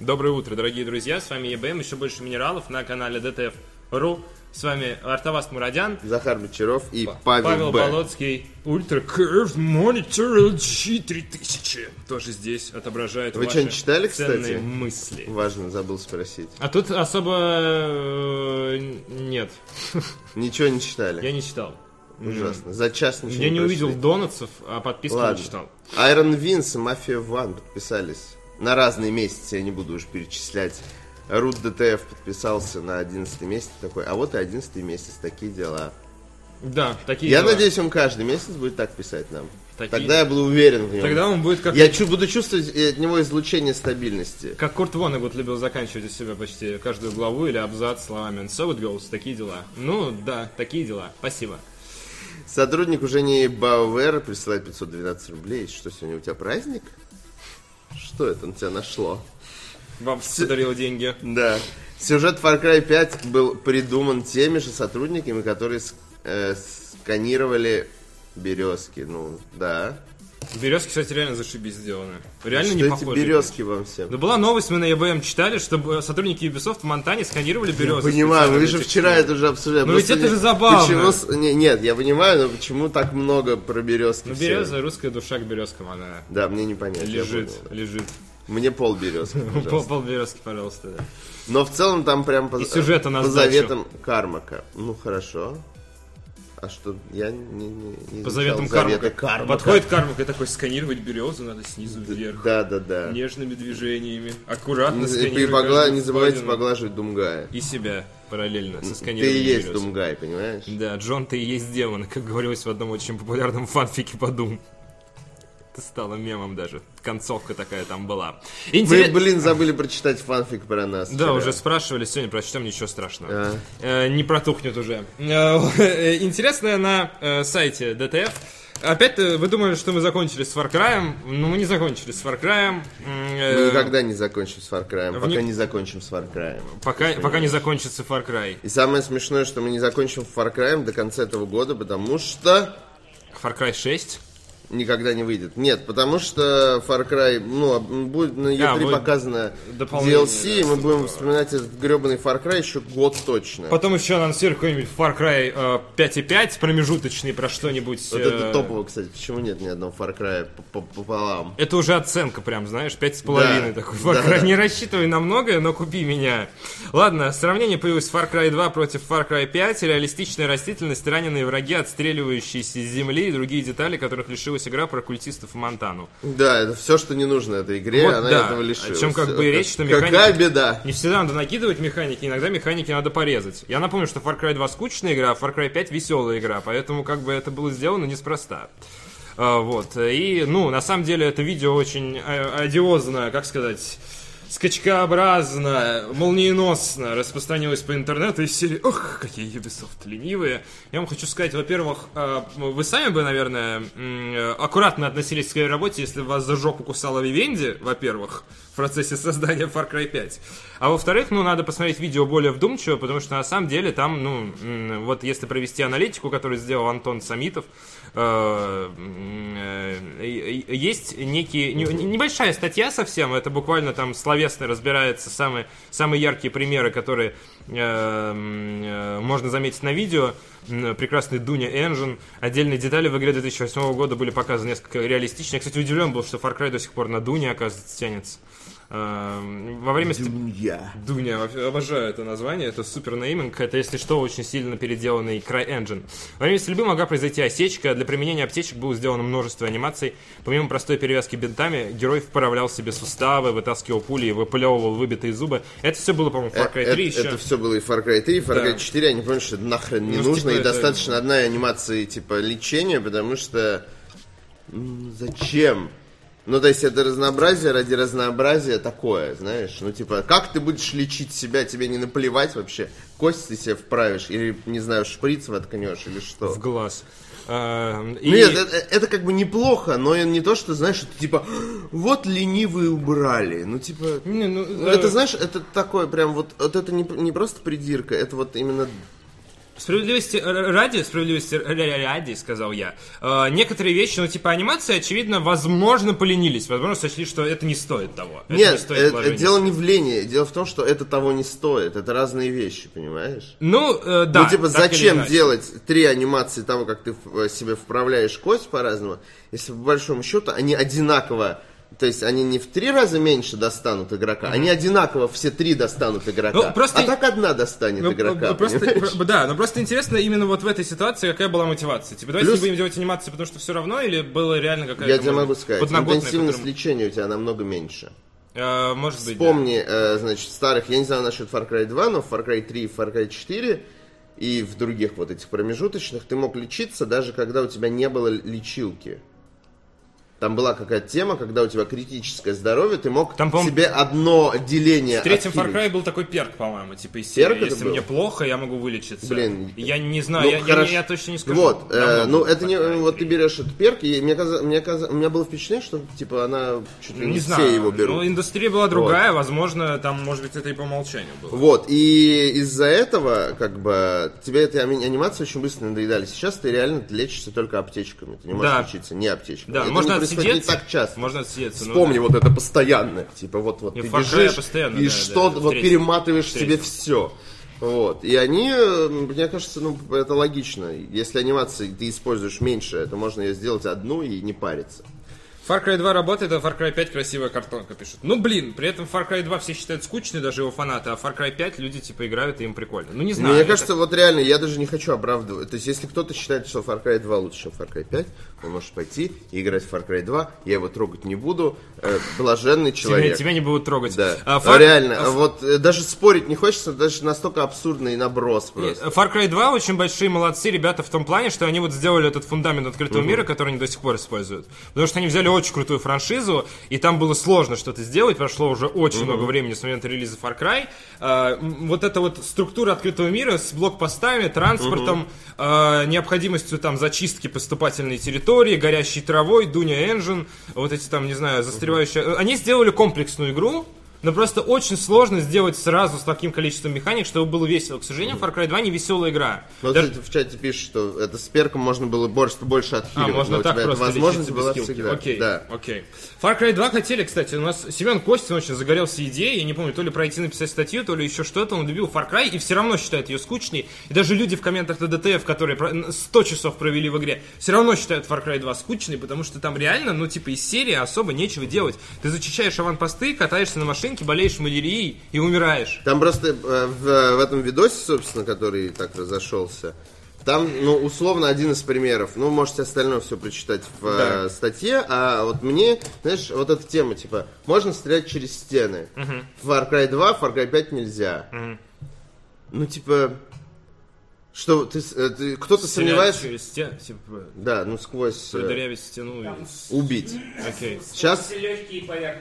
Доброе утро, дорогие друзья, с вами ЕБМ, еще больше минералов на канале ДТФ.ру. С вами Артавас Мурадян, Захар Бочаров и Павел, Павел Б. Болоцкий, Ultra Curved Monitor LG 3000. Тоже здесь отображает Вы ваши что-нибудь читали, ценные кстати? мысли. Важно, забыл спросить. А тут особо э, нет, Ничего не читали? я не читал. Ужасно. За час ничего Я не прошли. увидел донатсов, а подписки Ладно. не читал. Iron Винс и Mafia One подписались. На разные месяцы, я не буду уж перечислять. Рут ДТФ подписался на 11 месяц такой, а вот и 11 месяц, такие дела. Да, такие Я дела. надеюсь, он каждый месяц будет так писать нам. Такие- Тогда я буду уверен в нем. Тогда он будет как Я чу- буду чувствовать э, от него излучение стабильности. Как Курт Воннегут любил заканчивать у себя почти каждую главу или абзац словами «And so it goes», такие дела. Ну, да, такие дела. Спасибо. Сотрудник уже не BioWare присылает 512 рублей. Что сегодня у тебя праздник? Что это на тебя нашло? Вам подарил деньги. Да. Сюжет Far Cry 5 был придуман теми же сотрудниками, которые ск- э, сканировали березки. Ну, да. Березки, кстати, реально зашибись сделаны. Реально что не похожи. березки вам всем? Да была новость, мы на ЕБМ читали, что сотрудники Ubisoft в Монтане сканировали березы. Понимаю, вы же вчера это уже обсуждали. Ну ведь это же забавно. Почему не- нет, я понимаю, но почему так много про березки? Ну, все? береза, русская душа к березкам, она Да, мне не понять. я лежит, лежит. Мне пол березки, Пол, пол березки, пожалуйста. да. Но в целом там прям по, И сюжета на по заветам Кармака. Ну хорошо. А что? Я не, не, не По заветам Кармака. Кармака. Подходит Кармак и такой, сканировать березу надо снизу вверх. Да, да, да. Нежными движениями. Аккуратно Не, погла- не забывайте поглаживать Думгая. И себя параллельно со Ты сканированием и есть берез. Думгай, понимаешь? Да, Джон, ты и есть демон, как говорилось в одном очень популярном фанфике по Doom. Стало мемом даже. Концовка такая там была. Вы, Интерес- блин, забыли прочитать фанфик про нас. Да, вчера. уже спрашивали, сегодня прочтем, ничего страшного. А. Э, не протухнет уже. Э, Интересное на э, сайте DTF. Опять э, вы думали, что мы закончили с Far Cry, но мы не закончили с Far Cry. Мы никогда не закончим с Far Cry, пока не- не закончим с Far Cry. Пока, пока не закончится Far Cry. И самое смешное, что мы не закончим Far Cry до конца этого года, потому что Far Cry 6. Никогда не выйдет. Нет, потому что Far Cry, ну, будет на E3 А, будет показано DLC, и мы будем вспоминать этот гребаный Far Cry еще год точно. Потом еще анонсируют какой-нибудь Far Cry э, 5.5 промежуточный про что-нибудь. Вот э, это топово, кстати. Почему нет ни одного Far Cry по- по- пополам? Это уже оценка прям, знаешь, пять с половиной Да, такой. Far да, Cry, да. не рассчитывай на многое, но купи меня. Ладно, сравнение появилось Far Cry 2 против Far Cry 5. Реалистичная растительность, раненые враги, отстреливающиеся с земли и другие детали, которых лишилась игра про культистов Монтану. Да, это все, что не нужно этой игре, Вот она да. этого лишилась. Чем как бы и речь, что Какая механики- беда. Не всегда надо накидывать механики, иногда механики надо порезать. Я напомню, что Far Cry 2 скучная игра, а Far Cry 5 веселая игра, поэтому как бы это было сделано неспроста. А, вот. И, ну, на самом деле это видео очень э, одиозно, как сказать, скачкообразно, молниеносно распространилось по интернету из серии «Ох, какие Ubisoft ленивые». Я вам хочу сказать, во-первых, э, вы сами бы, наверное, аккуратно относились к своей работе, если вас за жопу кусала Вивенди, во-первых, в процессе создания Far Cry 5. А во-вторых, ну, надо посмотреть видео более вдумчиво, потому что на самом деле там, ну, вот если провести аналитику, которую сделал Антон Самитов, есть некие, не- небольшая статья совсем, это буквально там словесно разбирается самые, самые яркие примеры, которые э, э, можно заметить на видео. Прекрасный Дуня Engine. Отдельные детали в игре 2008 года были показаны несколько реалистично. Я, кстати, удивлен был, что Far Cry до сих пор на Дуне, оказывается, тянется. Эм, Во время Дунья. Дуня, вообще обожаю это название, это супер нейминг, это, если что, очень сильно переделанный CryEngine. Во время стрельбы могла произойти осечка, для применения аптечек было сделано множество анимаций. Помимо простой перевязки бинтами, герой вправлял себе суставы, вытаскивал пули и выплевывал выбитые зубы. Это все было, по-моему, в Far Cry 3 еще. Это все было и Far Cry 3, и Far Да. Cry 4, они поняли, что это нахрен не Ну, нужно, типа и это- достаточно одной анимации типа лечения, потому что зачем? Ну, то есть это разнообразие ради разнообразия такое, знаешь. Ну, типа, как ты будешь лечить себя, тебе не наплевать вообще? Кость ты себе вправишь, или, не знаю, шприц воткнешь, или что? в глаз. Эм, и- Нет, это, это как бы неплохо, но не то, что, знаешь, это типа, вот ленивые убрали. Ну, типа, Не, ну, ну, э, это, знаешь, это такое прям вот, вот это не, не просто придирка, это вот именно Справедливости ради, справедливости ради, сказал я, э, некоторые вещи, ну, типа анимации, очевидно, возможно, поленились, возможно, сочли, что это не стоит того. Это Нет, не стоит вложений. дело не в лени, дело в том, что это того не стоит. Это разные вещи, понимаешь? Ну, э, да. ну, типа, зачем делать три анимации того, как ты в- себе вправляешь кость по-разному, если по большому счету они одинаково, то есть они не в три раза меньше достанут игрока, они одинаково все три достанут игрока. Ну, просто- А так одна достанет Ну, игрока. э, просто, про- да, но просто интересно именно вот в этой ситуации, какая была мотивация. Типа, давайте Плюс- не будем делать анимации, потому что все равно, или было реально какая-то... Я тебе могу сказать, интенсивность которым- лечения у тебя намного меньше. Э, может быть, да. Вспомни, э, значит, старых, я не знаю насчет Far Cry 2, но Far Cry 3 и Far Cry 4 и в других вот этих промежуточных ты мог лечиться, даже когда у тебя не было лечилки. Там была какая-то тема, когда у тебя критическое здоровье, ты мог Там, себе одно деление В третьем Far отхилить. Cry был такой перк, по-моему, типа из серии. Если мне плохо, я могу вылечиться. Блин. Я не знаю, Ну, я, я- хорошо. я точно не скажу. Вот, э, ну это Far не, вот ты 3. берешь этот перк, и мне, каза- мне, каза- у меня было впечатление, что типа она чуть ли не, Не все знаю, его берут. ну индустрия была другая, возможно, там, может быть, это и по умолчанию было. Вот, и из-за этого, как бы, тебе эти ани- анимации очень быстро надоедали. Сейчас ты реально лечишься только аптечками. Ты не можешь Да. лечиться не аптечками. Да, Это можно не происходит отсидеться. не так часто. Можно отсидеться. ну Вспомни да. вот это постоянно. Типа вот, вот ты бежишь, постоянно, и да, что да, вот перематываешь себе все. Вот. И они, мне кажется, ну, это логично. Если анимации ты используешь меньше, то можно ее сделать одну и не париться. Far Cry 2 работает, а Far Cry 5 красивая картонка пишут. Ну, блин, при этом Far Cry 2 все считают скучной, даже его фанаты, а Far Cry 5 люди, типа, играют, и им прикольно. Ну, не знаю. Мне это- кажется, вот реально, я даже не хочу оправдывать. То есть, если кто-то считает, что Far Cry 2 лучше, чем Far Cry 5, он может пойти и играть в Far Cry 2. Я его трогать не буду. Э, блаженный тебя, человек. тебя не будут трогать. Да. А, Far- реально, а, вот э, даже спорить не хочется, даже настолько абсурдный наброс Нет, просто. Far Cry 2 очень большие молодцы ребята в том плане, что они вот сделали этот фундамент открытого мира, который они до сих пор используют. Потому что они взяли очень крутую франшизу, и там было сложно что-то сделать, прошло уже очень много времени с момента релиза Far Cry. М, вот эта вот структура открытого мира с блокпостами, транспортом, а, необходимостью там зачистки поступательной территории, горящей травой, Дуня Engine, вот эти там, не знаю, застревающие... Они сделали комплексную игру, но просто очень сложно сделать сразу с таким количеством механик, чтобы было весело. К сожалению, Far Cry 2 не веселая игра. Вот Даже- кстати, в чате пишут, что это с перком можно было больше, больше А, отхиливать. можно но у так тебя эта просто возможность была без скиллки. всегда. Окей, Да. окей. Far Cry 2 хотели, кстати, у нас Семен Костин очень загорелся идеей, я не помню, то ли пройти написать статью, то ли еще что-то, он любил Far Cry и все равно считает ее скучной. И даже люди в комментах на DTF, которые про- 100 часов провели в игре, все равно считают Far Cry 2 скучной, потому что там реально, ну, типа, из серии особо нечего делать. Ты зачищаешь аванпосты, катаешься на машинке, болеешь малярией и умираешь. Там просто э, в, в этом видосе, собственно, который так разошелся, там, ну, условно, один из примеров. Ну, можете остальное все прочитать в э, Да. статье. А вот мне, знаешь, вот эта тема, типа, можно стрелять через стены. В Far Cry 2, Far Cry 5 нельзя. Ну, типа, что ты, э, ты- кто-то сомневается... через стену, типа, Да, ну, сквозь... э, продырявить стену. и- убить. Окей. Сейчас...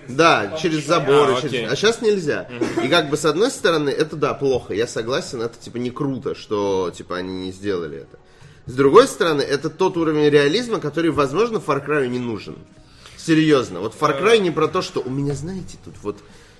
Да, через заборы. А, через-. А сейчас нельзя. И как бы с одной стороны, это да, плохо. Я согласен, это типа не круто, что типа они не сделали это. С другой стороны, это тот уровень реализма, который, возможно, Far Cry не нужен. Серьезно. Вот Far Cry не про то, что у меня, знаете, тут вот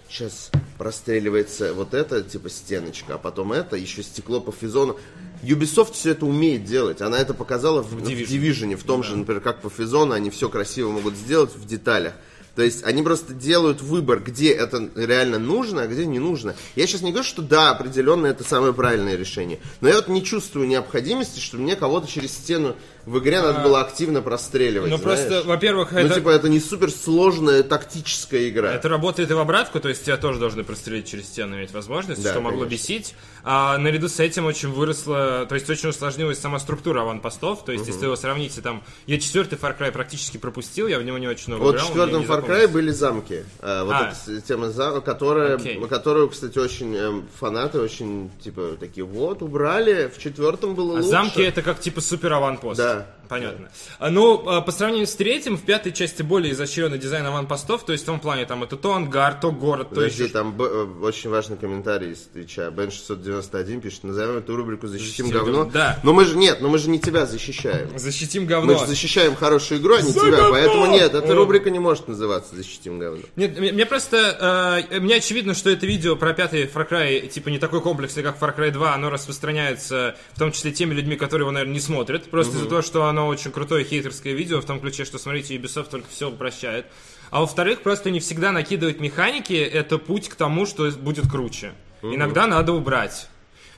сейчас простреливается вот это, типа стеночка, а потом это, еще стекло по физону. Ubisoft все это умеет делать. Она это показала в, в Division. Division, в том же, например, как по физону, они все красиво могут сделать в деталях. То есть они просто делают выбор, где это реально нужно, а где не нужно. Я сейчас не говорю, что да, определенно это самое правильное решение. Но я вот не чувствую необходимости, что мне кого-то через стену в игре надо было активно простреливать. Ну, знаешь. просто, во-первых, Ну, это... типа, это не суперсложная тактическая игра. Это работает и в обратку, то есть тебя тоже должны прострелить через стену иметь возможность, Да, что могло конечно. бесить. А наряду с этим очень выросла, то есть очень усложнилась сама структура аванпостов. То есть, если вы сравните там, я четвертый Far Cry практически пропустил, я в него не очень много Вот в играл. четвертом мне не Far Cry были замки. А, вот А. эта тема зам- которая, Окей. которую, кстати, очень эм, фанаты очень типа такие вот убрали. В четвертом было А лучше. замки это как типа супер аванпост. Да, yeah. Понятно. А, Ну, а, по сравнению с третьим, в пятой части более изощренный дизайн аванпостов, то есть в том плане, там, это то ангар, то город, то Подожди, еще... там э, очень важный комментарий из Твича. Бен 691 пишет, назовем эту рубрику «Защитим, «Защитим говно». говно». Да. Но мы же, нет, но мы же не тебя защищаем. Защитим Мы говно. же защищаем хорошую игру, а не За тебя. говно! Поэтому нет, эта рубрика не может называться «Защитим говно». Нет, мне просто, э, мне очевидно, что это видео про пятый Far Cry, типа, не такой комплексный, как Far Cry 2, оно распространяется, в том числе теми людьми, которые его, наверное, не смотрят, просто из-за того, что оно очень крутое хейтерское видео, в том ключе, что, смотрите, Ubisoft только все упрощает. А во-вторых, просто не всегда накидывать механики, это путь к тому, что будет круче. Иногда надо убрать.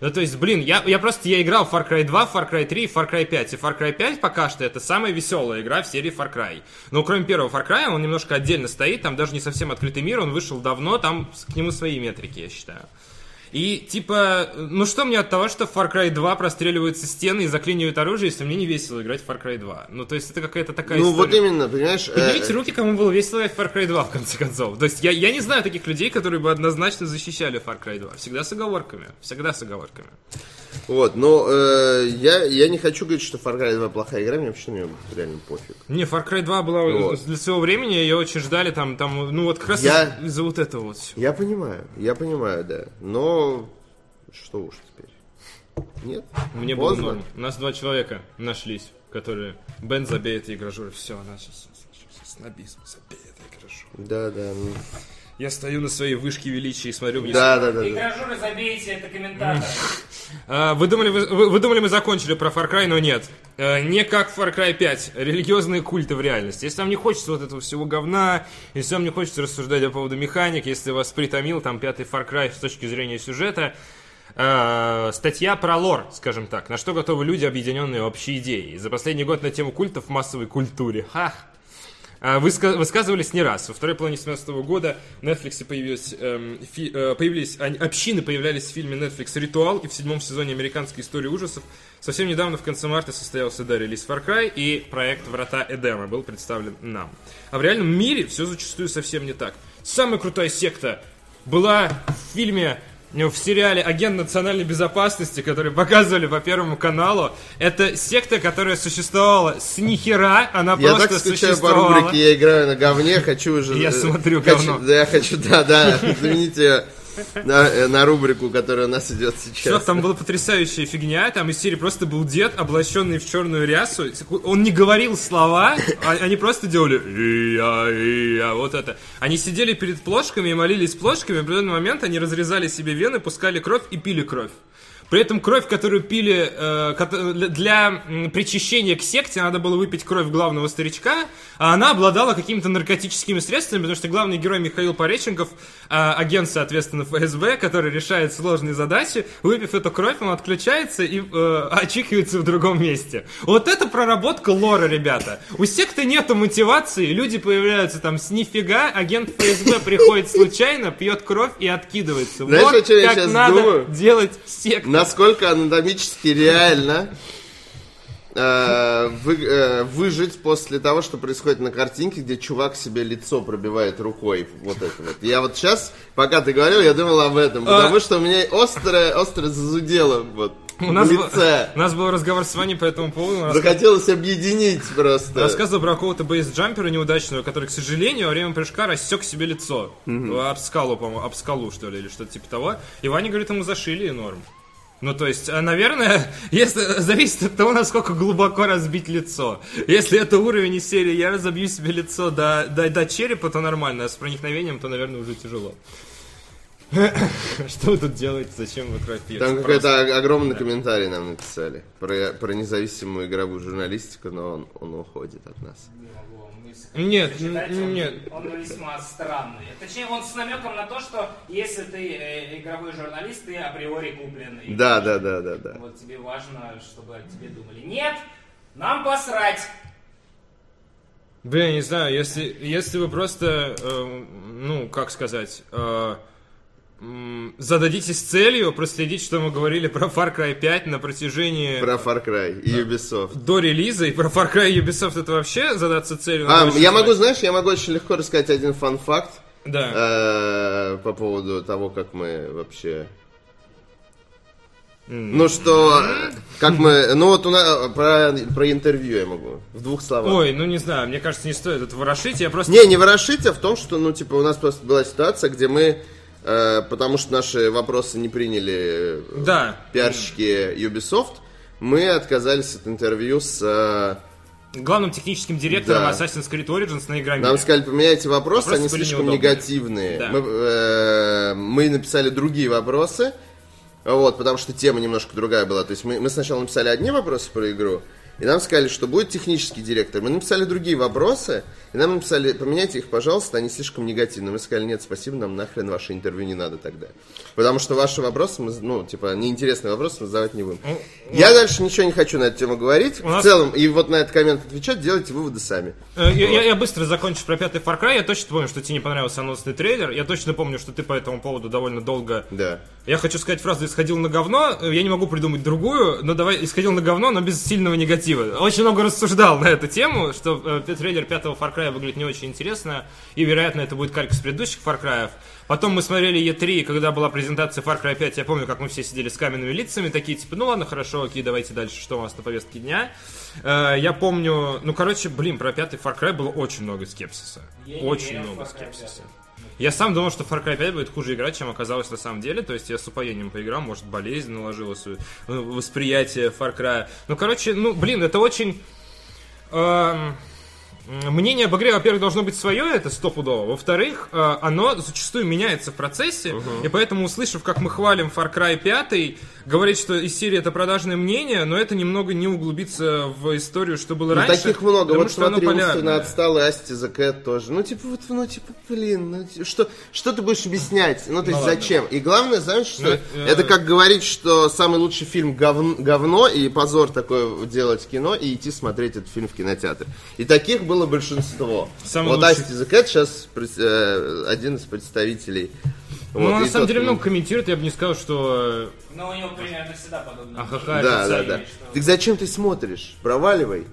Ну, то есть, блин, я, я просто, я играл в Far Cry 2, Far Cry 3 и Far Cry 5. И Far Cry 5 пока что это самая веселая игра в серии Far Cry. Но кроме первого Far Cry, он немножко отдельно стоит, там даже не совсем открытый мир, он вышел давно, там к нему свои метрики, я считаю. И, типа, ну что мне от того, что в Far Cry 2 простреливаются стены и заклинивают оружие, если мне не весело играть в Far Cry 2? Ну, то есть это какая-то такая Ну история. вот именно, понимаешь? э, Поднимите руки, кому было весело играть в Far Cry 2, в конце концов. То есть я, я не знаю таких людей, которые бы однозначно защищали Far Cry 2. Всегда с оговорками. Всегда с оговорками. Вот, но э, я, я не хочу говорить, что Far Cry 2 плохая игра, мне вообще на неё реально пофиг. Не, Far Cry 2 была Вот. для своего времени, ее очень ждали там, там, ну вот как раз Я- из- из-за вот этого вот всего. Я понимаю, я понимаю, да. Но что уж теперь. Нет? Мне было Поздно. норм. У нас два человека нашлись, которые... Бен забей это игражур. Все, начался снобизм. Забей это игражур. Да, да. ну, Я стою на своей вышке величия и смотрю вниз. Да, да, да. да. Игражуры забейте, это комментатор. А, Вы думали, вы, вы- вы думали, мы закончили про Far Cry, но нет. Э, Не как Far Cry 5. Религиозные культы в реальности. Если вам не хочется вот этого всего говна, если вам не хочется рассуждать по поводу механик, если вас притомил там пятый Far Cry с точки зрения сюжета, э, статья про лор, скажем так. На что готовы люди, объединенные общей идеей. За последний год на тему культов в массовой культуре. Ха! А, выска- высказывались не раз. Во второй половине 2017 года в Netflix появились, эм, э, появились они- общины появлялись в фильме Netflix «Ритуал» и в седьмом сезоне американской истории ужасов. Совсем недавно, в конце марта, состоялся да, релиз Far Cry, и проект «Врата Эдема» был представлен нам. А в реальном мире все зачастую совсем не так. Самая крутая секта была в фильме в сериале «Агент национальной безопасности», который показывали по Первому каналу, это секта, которая существовала с нихера, она Я просто так скучаю по существовала. рубрике, я играю на говне, хочу уже... Я э, смотрю говно. Да, я хочу, да, да, замените на, э, на рубрику, которая у нас идет сейчас. там была потрясающая фигня, там из серии просто был дед, облаченный в черную рясу, он не говорил слова, а- они просто делали «Ия, ия», вот это. Они сидели перед плошками и молились плошками, в определенный момент они разрезали себе вены, пускали кровь и пили кровь. При этом кровь, которую пили э, для причащения к секте, надо было выпить кровь главного старичка, а она обладала какими-то наркотическими средствами, потому что главный герой Михаил Пореченков, э, агент, соответственно, ФСБ, который решает сложные задачи, выпив эту кровь, он отключается и э, очикивается в другом месте. Вот это проработка лора, ребята. У секты нету мотивации, люди появляются там с нифига, агент ФСБ приходит случайно, пьет кровь и откидывается. Знаешь, вот о чем я как щас надо думаю? делать секту. Насколько анатомически реально э, вы- э, выжить после того, что происходит на картинке, где чувак себе лицо пробивает рукой. Вот это вот. Я вот сейчас, пока ты говорил, я думал об этом, потому что у меня острое, острое зазудело вот, У нас, был, у нас был разговор с Ваней по этому поводу. Захотелось объединить просто. рассказывал про какого-то бейсджампера неудачного, который, к сожалению, во время прыжка рассек себе лицо. Об скалу, по-моему, об скалу, что ли, или что-то типа того. И Ваня говорит, ему зашили норм. Ну, то есть, а, наверное, если зависит от того, насколько глубоко разбить лицо. Если это уровень из серии «Я разобью себе лицо до, до, до черепа», то нормально, а с проникновением, то, наверное, уже тяжело. Что вы тут делаете? Зачем вы кровь пьете? Там какой-то огромный комментарий нам написали про, про независимую игровую журналистику, но он, он уходит от нас. Нет, он- нет. Он весьма странный. Точнее, он с намеком на то, что если ты э, игровой журналист, ты априори куплен. И Да, да, да, да, да. Вот тебе важно, чтобы о тебе думали. Нет, нам посрать. Блин, не знаю, если, если вы просто, э, ну, как сказать, э, зададитесь целью проследить, что мы говорили про Far Cry 5 на протяжении Про Far Cry и Ubisoft. до релиза, и про Far Cry и Ubisoft это вообще задаться целью? А, я могу, знать. знаешь, я могу очень легко рассказать один фан-факт Да. э, по поводу того, как мы вообще Ну что, как мы, ну вот у нас про, про интервью я могу в двух словах. Ой, ну не знаю, мне кажется, не стоит это ворошить, я просто... Не, не ворошить, а в том, что, ну, типа, у нас просто была ситуация, где мы, потому что наши вопросы не приняли э, Да. пиарщики Ubisoft, мы отказались от интервью с... э, Главным техническим директором Да. Assassin's Creed Origins на Игромире. Нам сказали, поменяйте вопросы, Вопросы они слишком неудобные. негативные. Да. Мы, э, мы написали другие вопросы, вот, потому что тема немножко другая была. То есть мы, мы сначала написали одни вопросы про игру, и нам сказали, что будет технический директор. Мы написали другие вопросы, и нам написали, поменяйте их, пожалуйста, они слишком негативные. Мы сказали, нет, спасибо, нам нахрен ваше интервью не надо тогда. Потому что ваши вопросы, мы, ну, типа, неинтересные вопросы мы задавать не будем. Я дальше ничего не хочу на эту тему говорить. У нас- В целом, и вот на этот коммент отвечать, делайте выводы сами. Э, Я, я- я быстро закончу про пятый Far Cry. Я точно помню, что тебе не понравился анонсный трейлер. Я точно помню, что ты по этому поводу довольно долго... Да. Я хочу сказать фразу «исходил на говно». Э, Я не могу придумать другую, но давай «исходил на говно», но без сильного негатива. Очень много рассуждал на эту тему, что э, трейлер пятого Far Cry выглядит не очень интересно. И, вероятно, это будет калька с предыдущих Far Cry. Потом мы смотрели E3, когда была презентация Far Cry 5. Я помню, как мы все сидели с каменными лицами, такие типа, ну ладно, хорошо, окей, давайте дальше, что у нас на повестке дня. Э, Я помню, ну короче, блин, про пятый Far Cry было очень много скепсиса. Я Очень много скепсиса. 5. Я сам думал, что Far Cry 5 будет хуже играть, чем оказалось на самом деле. То есть я с упоением поиграл, может, болезнь наложилась, э, восприятие Far Cry. Ну, короче, ну, блин, это очень... эм, Мнение об игре, во-первых, должно быть свое, это стопудово. Во-вторых, э, оно зачастую меняется в процессе, и поэтому, услышав, как мы хвалим Far Cry 5, говорить, что из серии это продажное мнение, но это немного не углубиться в историю, что было Ну, раньше. таких много. потому Вот что смотри, умственно отсталый Асти за Кэт тоже. Ну, типа, вот, ну, типа, блин, ну, что, что ты будешь объяснять? Ну, то есть, ладно. зачем? И главное, знаешь, что Ну, э, это как говорить, что самый лучший фильм говн- говно, и позор такое делать кино, и идти смотреть этот фильм в кинотеатр. И таких было большинство. Самый вот лучший- Асти за Кэт сейчас э, один из представителей. Ну, Вот, на самом деле ну, много комментирует, я бы не сказал, что... Но у него примерно всегда подобное. А какая Да, да, да. вещь. Так зачем ты смотришь? Проваливай.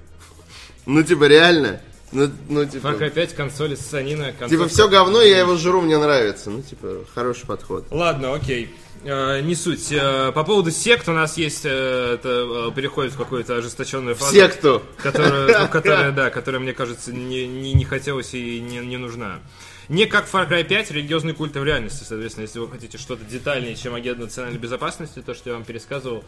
Ну, типа, реально. Ну, ну типа... Cry 5, консоли, ссанина, Типа концовка. все говно, я его жру, мне нравится. Ну, типа, хороший подход. Ладно, окей. Э, не суть. Э, по поводу сект у нас есть, э, это переходит в какую-то ожесточенную фазу. Секту. Которая, ну, которая, да, которая, мне кажется, не, не, не хотелось и не, не нужна. Не как Far Cry 5, религиозный культ в реальности, соответственно, если вы хотите что-то детальнее, чем агент национальной безопасности, то, что я вам пересказывал,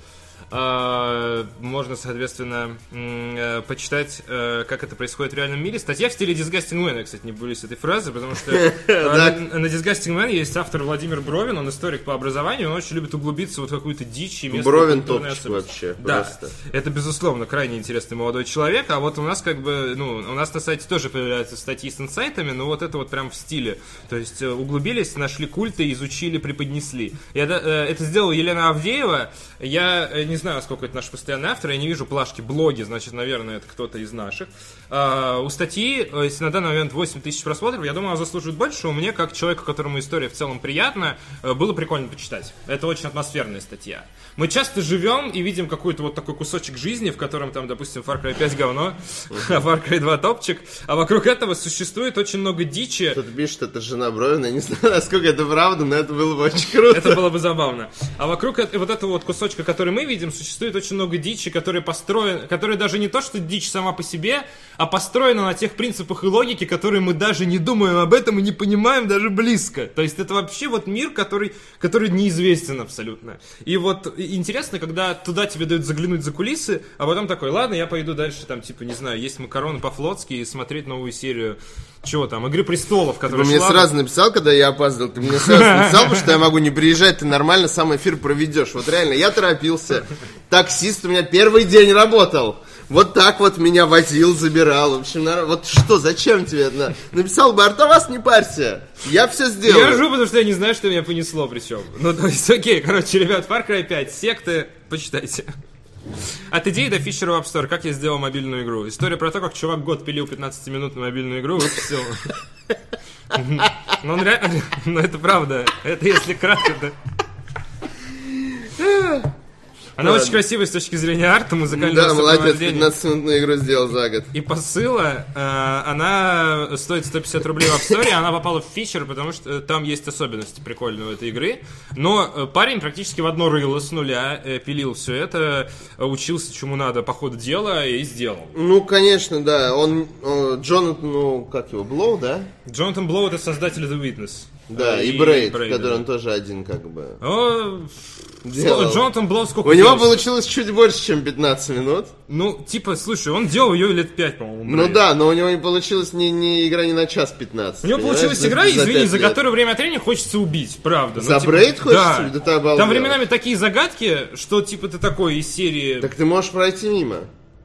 можно, соответственно, э, почитать, э, как это происходит в реальном мире. Статья в стиле Disgusting Man, я, кстати, не боюсь этой фразы, потому что э, на, Disgusting Man есть автор Владимир Бровин, он историк по образованию, он очень любит углубиться вот в какую-то дичь и местную Бровин топчик вообще, Да, это, безусловно, крайне интересный молодой человек, а вот у нас как бы, ну, у нас на сайте тоже появляются статьи с инсайтами, но вот это вот прям в стиле. То есть углубились, нашли культы, изучили, преподнесли. Я, это сделала Елена Авдеева. Я не знаю, сколько это наш постоянный автор, я не вижу плашки блоги, значит, наверное, это кто-то из наших. А, у статьи, э, если на данный момент 8 тысяч просмотров, я думаю, она заслуживает больше. У меня, как человеку, которому история в целом приятна, э, было прикольно почитать. Это очень атмосферная статья. Мы часто живем и видим какой-то вот такой кусочек жизни, в котором там, допустим, Far Cry 5 говно, а Far Cry 2 топчик, а вокруг этого существует очень много дичи. Кто-то пишет, это жена Бровина. Я не знаю, насколько это правда, но это было бы очень круто. Это было бы забавно. А вокруг вот этого вот кусочка, который мы видим, существует очень много дичи, которые построены, которые даже не то, что дичь сама по себе, а построена на тех принципах и логике, которые мы даже не думаем об этом и не понимаем даже близко. То есть это вообще вот мир, который, который неизвестен абсолютно. И вот интересно, когда туда тебе дают заглянуть за кулисы, а потом такой, ладно, я пойду дальше, там, типа, не знаю, есть макароны по-флотски и смотреть новую серию, чего там, Игры престолов, Ты которая мне шла- сразу написал, когда я опаздывал, ты мне сразу написал, потому что я могу не приезжать, ты нормально сам эфир проведешь. Вот реально, я торопился. Таксист у меня первый день работал. Вот так вот меня возил, забирал. В общем, вот что, зачем тебе это? Написал бы, Артавас, не парься. Я все Я сделал. ржу, потому что я не знаю, что меня понесло причем. Ну, то есть, окей, короче, ребят, Far Cry 5, секты, почитайте. От идеи до Fisher Web Store, как я сделал мобильную игру. История про то, как чувак год пилил 15 минут на мобильную игру, выпустил. Ну, он реально, ну, это правда. Это если кратко, да. Она Да. очень красивая с точки зрения арта, музыкального Да, молодец, сопровождения. 15-минутную игру сделал за год. И посыла, э, она стоит 150 рублей в App Store, она попала в фичер, потому что э, там есть особенности прикольные у этой игры. Но э, парень практически в одно рыло с нуля э, пилил все это, учился чему надо по ходу дела и сделал. Ну, конечно, да. Он, э, Джонатан, ну, как его, Блоу, да? Джонатан Блоу это создатель The Witness. Да, Э, и, Braid, Braid, который да. он тоже один, как бы. О, Делал. Джонатан Блоу сколько У него делал? получилось чуть больше, чем 15 минут. Ну, типа, слушай, он делал ее лет 5, по-моему. Ну Braid. да, но у него не получилось ни, ни игра не на час 15. У него получилась за- игра, за извини, за лет. которую время от времени хочется убить, правда. Ну, За типа, Braid хочется да. убить? Да ты обалдел. Там временами такие загадки, что типа ты такой из серии... Так ты можешь пройти мимо.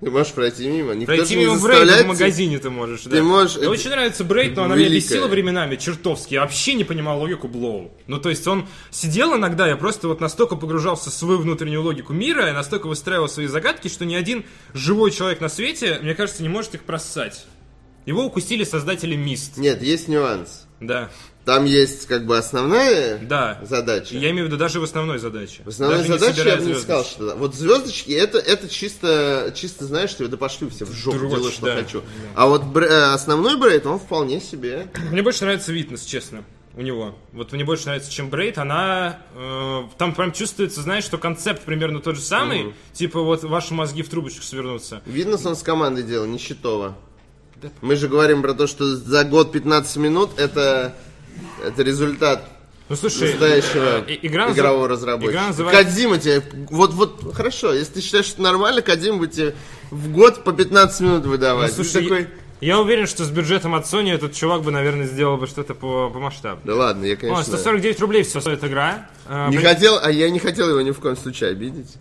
Ты можешь пройти мимо. Никто Пройти мимо Брейда в магазине ты можешь, да. можешь- Мне это очень нравится Брейд, но она меня великое. бесила временами чертовски. Я вообще не понимал логику Блоу. Ну, то есть он сидел иногда, я просто вот настолько погружался в свою внутреннюю логику мира, я настолько выстраивал свои загадки, что ни один живой человек на свете, мне кажется, не может их просать. Его укусили создатели Мист. Нет, есть нюанс. Да, Там есть как бы основная да. задача. Я имею в виду даже в основной задаче. В основной Даже задаче я бы не звездочки. сказал, что да. Вот звездочки это, это чисто, чисто знаешь, что да пошлю все в жопу, Дрочь, делаю, что да. хочу. А вот бр- э, основной брейд, он вполне себе. Мне больше нравится Витнес, честно. У него. Вот мне больше нравится, чем Брейд. Она... э, там прям чувствуется, знаешь, что концепт примерно тот же самый. Типа вот ваши мозги в трубочку свернутся. Видно, он с командой делал, не Щитова. Мы же говорим про то, что за год 15 минут это, это результат Ну слушай, настоящего э, игра игрового разработчика. Игра называется... Кодзима тебе, вот, вот, хорошо, если ты считаешь, что нормально, Кодзима будет тебе в год по 15 минут Ну, выдавать. Ты слушай, такой, я уверен, что с бюджетом от Sony этот чувак бы, наверное, сделал бы что-то по, по масштабу. да ладно, я, О, конечно, 149 рублей все стоит игра. Э, не блин, хотел, а я не хотел его ни в коем случае обидеть.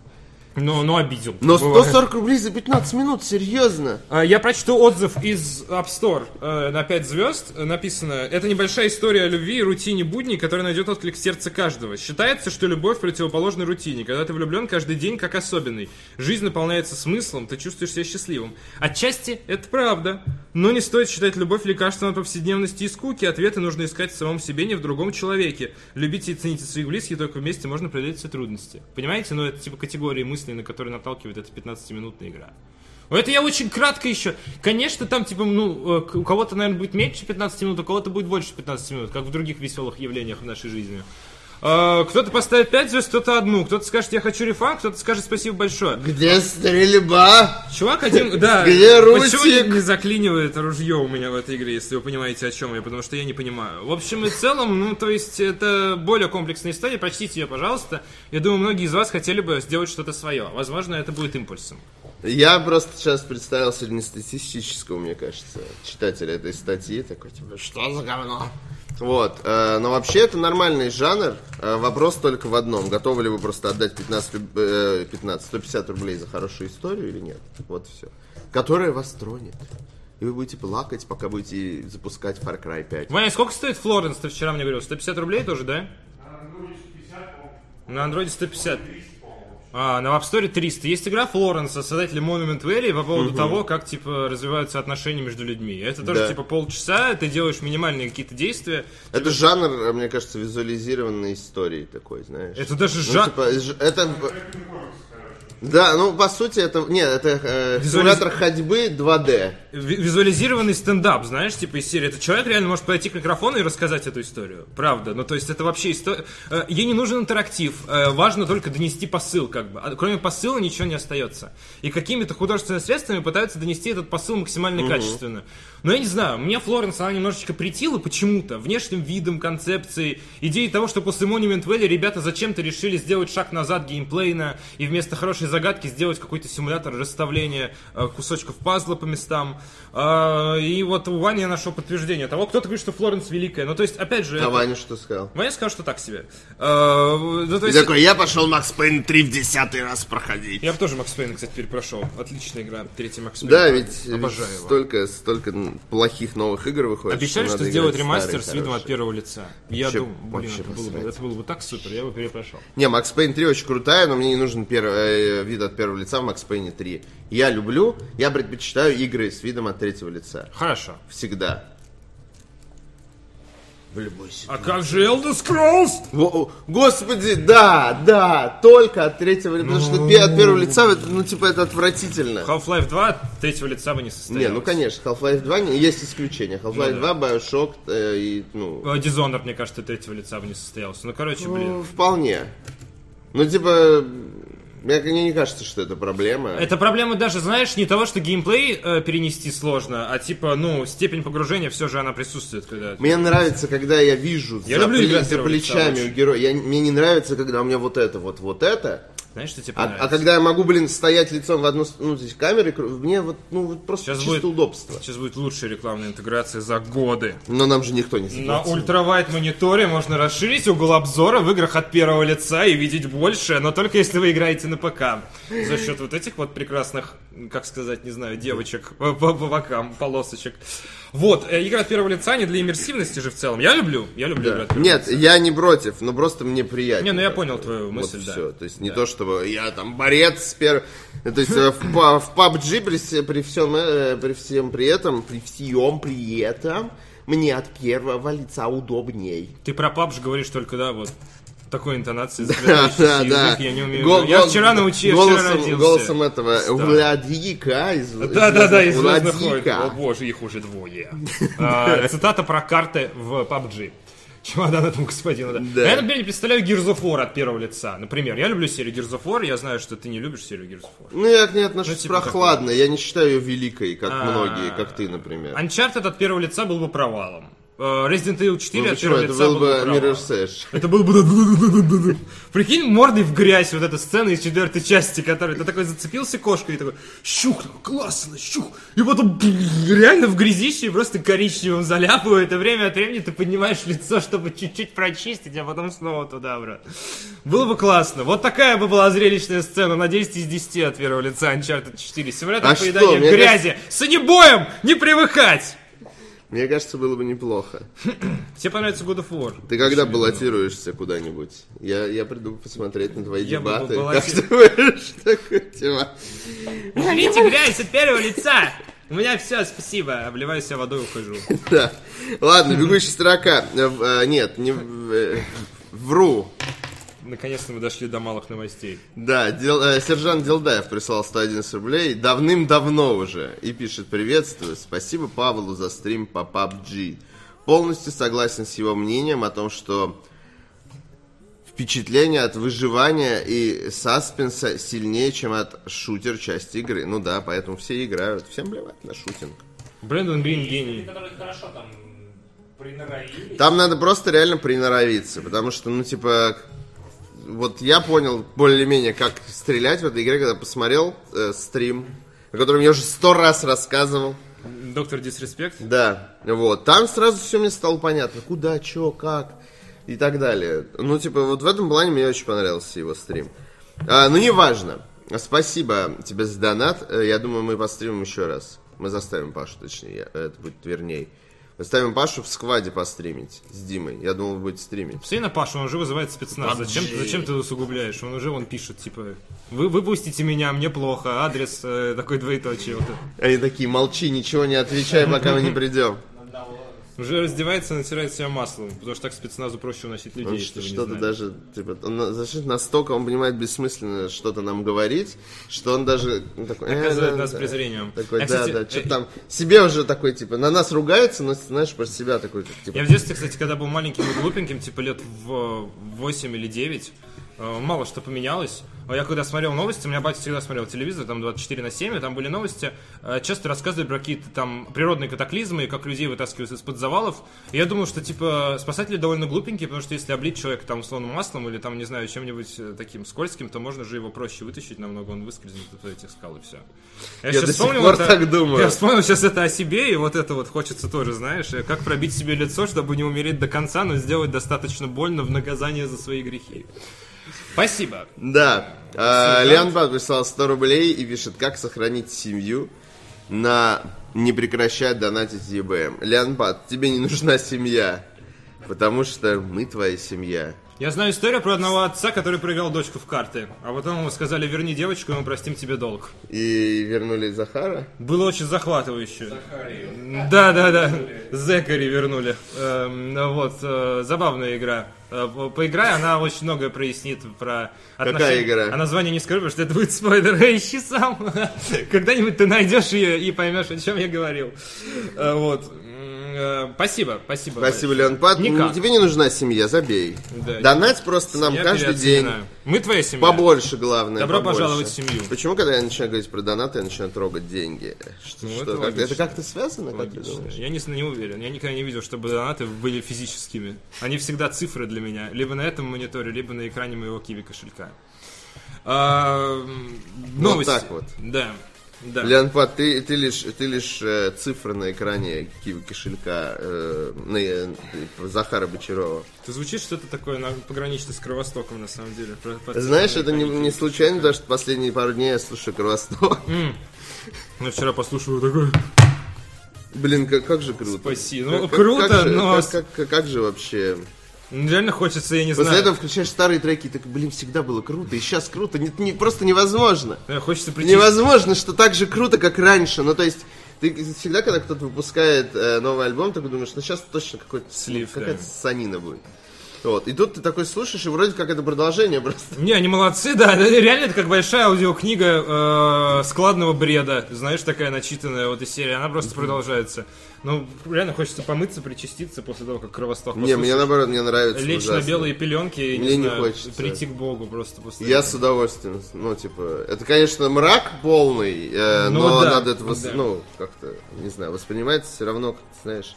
Ну, ну, обидел. Но Бывает. 140 рублей за 15 минут, серьезно. А, Я прочту отзыв из App Store э, на 5 звезд. Написано, это небольшая история о любви и рутине будней, которая найдет отклик в сердце каждого. Считается, что любовь противоположна рутине. Когда ты влюблен, каждый день как особенный. Жизнь наполняется смыслом, ты чувствуешь себя счастливым. Отчасти это правда. Но не стоит считать любовь лекарством от повседневности и скуки. Ответы нужно искать в самом себе, не в другом человеке. Любите и цените своих близких, только вместе можно преодолеть все трудности. Понимаете? Ну, это типа категории мыслей, на которые наталкивает эта 15-минутная игра. Это я очень кратко еще. Конечно, там, типа, ну, э, у кого-то, наверное, будет меньше 15 минут, у кого-то будет больше 15 минут, как в других веселых явлениях в нашей жизни. Э, Кто-то поставит 5 звезд, кто-то одну. Кто-то скажет, я хочу рефан, кто-то скажет спасибо большое. Где стрельба? Чувак один, да. Где Почему Русик? не заклинивает ружье у меня в этой игре, если вы понимаете, о чем я, потому что я не понимаю. В общем и целом, ну, то есть, это более комплексная история, прочтите ее, пожалуйста. Я думаю, многие из вас хотели бы сделать что-то свое. Возможно, это будет импульсом. Я просто сейчас представил среднестатистического, мне кажется, читателя этой статьи, такой, типа, что за говно? Вот, э, но вообще это нормальный жанр. Э, вопрос только в одном. Готовы ли вы просто отдать 15, люб- э, 15 150 рублей за хорошую историю или нет? Вот все. Которая вас тронет. И вы будете плакать, пока будете запускать Far Cry 5. Ваня, сколько стоит Флоренс? Ты вчера мне говорил, 150 рублей тоже, да? На андроиде 150. А, на App Store 300. Есть игра Флоренса, создателя Monument Valley, по поводу того, как, типа, развиваются отношения между людьми. Это тоже, Да. типа, полчаса, ты делаешь минимальные какие-то действия. Это жанр, э, мне кажется, визуализированной истории такой, знаешь. Это даже Ну, жа... типа, это... Да, ну, по сути, это... Нет, это э, Визуализ- симулятор ходьбы 2D. ви- визуализированный стендап, знаешь, типа из серии. Этот человек реально может подойти к микрофону и рассказать эту историю. Правда. Ну, то есть это вообще история... Ей не нужен интерактив. Э, Важно только донести посыл, как бы. А Кроме посыла ничего не остается. И какими-то художественными средствами пытаются донести этот посыл максимально качественно. Но я не знаю, мне Флоренс, она немножечко притила почему-то. Внешним видом, концепцией, идеей того, что после Monument Valley ребята зачем-то решили сделать шаг назад геймплейно и вместо хорошей загадки сделать какой-то симулятор расставления э, кусочков пазла по местам. А, и вот у Вани я нашел подтверждение того. Кто-то говорит, что Флоренс великая. Ну, то есть, опять же... А это- Ваня что сказал? Ваня сказал, что так себе. А, ну, то И есть... такой, я пошел Макс Пейн 3 в десятый раз проходить. Я бы тоже Макс Пейн, кстати, теперь прошел. Отличная игра. Третий Макс Пейн. Да, ведь, ведь Обожаю его. столько, столько плохих новых игр выходит. Обещали, что надо сделают ремастер старые, с видом от первого лица. Я Вообще- думаю, блин, это было, бы, это было бы так супер, я бы перепрошел. Не, Макс Пейн 3 очень крутая, но мне не нужен первый, э, вид от первого лица в Макс Пейне 3. Я люблю, я предпочитаю игры с видом от третьего лица. Хорошо. Всегда. В любой ситуации. А как же Elder Scrolls? Во- Господи, да, да, только от третьего лица. Потому что от первого лица, ну, типа, это отвратительно. Half-Life 2 от третьего лица бы не состоялось. Не, ну, конечно, Half-Life 2 не- есть исключения. Half-Life Ну да. 2, Bioshock э, и, ну, Э, Dishonored, мне кажется, от третьего лица бы не состоялся. Ну, короче, блин. ну, вполне. Ну, типа, мне, мне не кажется, что это проблема. Это проблема даже, знаешь, не того, что геймплей э, перенести сложно, а типа, ну, степень погружения все же она присутствует, когда... Мне нравится, когда я вижу Я за, люблю за плечами у героя. Я, мне не нравится, когда у меня вот это, вот, вот это. Знаешь, что тебе А, понравится? а когда я могу, блин, стоять лицом в одну, ну, здесь камеры, мне вот, ну, вот просто Сейчас чисто будет- удобство. Сейчас будет лучшая рекламная интеграция за годы. Но нам же никто не На заплатил. ультравайт мониторе можно расширить угол обзора в играх от первого лица и видеть больше, но только если вы играете на ПК. За счет вот этих вот прекрасных, как сказать, не знаю, девочек по, по- по бокам, полосочек. Вот, э, игра от первого лица не для иммерсивности же в целом. Я люблю, я люблю игры от первого Нет, лица. я не против, но просто мне приятно. Не, ну я понял твою мысль, вот да. Все. То есть не Да. то, чтобы я там борец с первым... То есть э, в, в PUBG при, при всем, э, при всем при этом, при всем при этом, мне от первого лица удобней. Ты про PUBG говоришь только, да, вот такой интонацией, Да, да, да. я не умею. Гол- я гол- вчера научился, голосом, вчера родился. голосом этого Владика из Да, да, да, из Владика. О боже, их уже двое. А, Цитата про карты в PUBG. Чемодан этому господину, да. Да. Я, например, не представляю Gears of War от первого лица. Например, я люблю серию Gears of War, я знаю, что ты не любишь серию Gears of War. Ну, я к ней отношусь Ну, типа прохладно. Я не считаю ее великой, как А. многие, как ты, например. Uncharted от первого лица был бы провалом. Э, Resident Evil 4 Ну, от первого Это лица был бы. Mirror's Edge. Это был бы... Прикинь, мордой в грязь вот эта сцена из четвертой части, которой ты такой зацепился кошкой и такой, щух, такой, классно, щух. И потом реально в грязище просто коричневым заляпывает, и время от времени ты поднимаешь лицо, чтобы чуть-чуть прочистить, а потом снова туда, брат. Было бы классно. Вот такая бы была зрелищная сцена на 10 из 10 от первого лица Uncharted 4. Симулятор А что? поедания Мне грязи. С анибоем! Не привыкать! Мне кажется, было бы неплохо. Тебе понравится God of War? Ты когда баллотируешься куда-нибудь? Я, я приду посмотреть на твои Я дебаты. Как ты думаешь, такой тема? Уберите грязь от первого лица! У меня все, спасибо. Обливаю себя водой, ухожу. Да. Ладно, бегущая строка. Э, э, Нет, не э, вру. Наконец-то мы дошли до малых новостей. Да, Дел- э, сержант Делдаев прислал 111 рублей давным-давно уже и пишет «Приветствую, спасибо Павлу за стрим по PUBG. Полностью согласен с его мнением о том, что впечатление от выживания и саспенса сильнее, чем от шутер части игры. Ну да, поэтому все играют. Всем плевать на шутинг. Брэндон Грин гений. Там надо просто реально приноровиться, потому что, ну, типа, вот я понял более-менее, как стрелять в этой игре, когда посмотрел э, стрим, о котором я уже сто раз рассказывал. Доктор Дисреспект. Да, вот. Там сразу все мне стало понятно, куда, что, как и так далее. Ну, типа, вот в этом плане мне очень понравился его стрим. А, ну, неважно. Спасибо тебе за донат. Э, Я думаю, мы постримим еще раз. Мы заставим Пашу, точнее, это будет верней. Заставим Пашу в скваде постримить с Димой. Я думал, вы будете стримить. Посмотри на Пашу, он уже вызывает спецназ. Зачем, зачем ты усугубляешь? Он уже он пишет, типа, вы выпустите меня, мне плохо, адрес э, такой двоеточие. Вот. Они такие, молчи, ничего не отвечай, пока мы не придем. Уже раздевается, натирает себя маслом, потому что так спецназу проще уносить людей, Он не что-то даже, типа, он на- зачем настолько он понимает бессмысленно что-то нам говорить, что он даже ну, такой... э, Наказывает да, нас да. презрением. Такой, да, кстати, да, э, что-то там себе уже такой, типа, на нас ругается, но, знаешь, про себя такой, типа, Я в детстве, кстати, когда был маленьким и глупеньким, типа лет в 8 или 9, э, мало что поменялось. А Я когда смотрел новости, у меня батя всегда смотрел телевизор, там 24 на 7, и там были новости, э, часто рассказывали про какие-то там природные катаклизмы, и как людей вытаскивают из-под завалов. И я думал, что, типа, спасатели довольно глупенькие, потому что если облить человека там условно маслом или там, не знаю, чем-нибудь э, таким скользким, то можно же его проще вытащить намного, он выскользнет из этих скал и все. Я, Я щас до сих вспомнил пор это- так думаю. Я вспомнил сейчас это о себе, и вот это вот хочется тоже, знаешь, э, как пробить себе лицо, чтобы не умереть до конца, но сделать достаточно больно в наказание за свои грехи. Спасибо. Да. А, Леон Бат прислал 100 рублей и пишет, как сохранить семью на не прекращать донатить ЕБМ. Леон Бат, тебе не нужна семья, потому что мы твоя семья. Я знаю историю про одного отца, который проиграл дочку в карты, а потом ему сказали, верни девочку, и мы простим тебе долг. И вернули Захара. Было очень захватывающе. Да, да, да. Зекари вернули. Эм, вот, э, забавная игра. Э, по- Поиграй, она очень многое прояснит про отношения. игра? А название не скажу, потому что это будет спойлер. Ищи сам. Когда-нибудь ты найдешь ее и поймешь, о чем я говорил. Э, Вот. Э, Спасибо, спасибо. Спасибо, Леонпад. Никак. Тебе не нужна семья, забей. Да. Донать просто нам Я каждый день. Мы твоя семья. Побольше, главное. Добро побольше. пожаловать в семью. Почему, когда я начинаю говорить про донаты, я начинаю трогать деньги? Что, Ну, что, это как- это как-то связано, как ты думаешь? Я не, не уверен. Я никогда не видел, чтобы донаты были физическими. Они всегда цифры для меня. Либо на этом мониторе, либо на экране моего киви кошелька. А, м, новости. так вот. Да. Да. Леонпад, ты, ты лишь, ты лишь э, цифры на экране кошелька э, на, э, Захара Бочарова. Ты звучит что-то такое на, пограничное с Кровостоком, на самом деле. Про- про Знаешь, это не, не случайно, потому что последние пару дней я слушаю Кровосток. Я вчера послушал такой... Блин, как, как же круто. Спасибо. Ну, Как- как- круто, как же, но- Как, как- как же вообще... Реально хочется, я не После знаю. этого включаешь старые треки, и так, блин, всегда было круто, и сейчас круто. Не, не- просто невозможно. Э, Хочется прийти... Невозможно, что так же круто, как раньше. Ну, то есть, ты всегда, когда кто-то выпускает э, новый альбом, ты думаешь, ну сейчас точно какой-то Слив, какая-то да. санина будет. Вот. И тут ты такой слушаешь, и вроде как это продолжение просто. Не, они молодцы, да. Реально, это как большая аудиокнига э, складного бреда. Знаешь, такая начитанная вот из серии. Она просто продолжается. Ну, реально хочется помыться, причаститься после того, как кровосток Не, мне наоборот, мне нравится. Лечь на ужасно. белые пеленки и, Мне не знаю, хочется. прийти к Богу просто после Я этого. с удовольствием, ну, типа, это, конечно, мрак полный, э, Ну но да, надо это, вос- да. ну, как-то, не знаю, воспринимать все равно, как знаешь.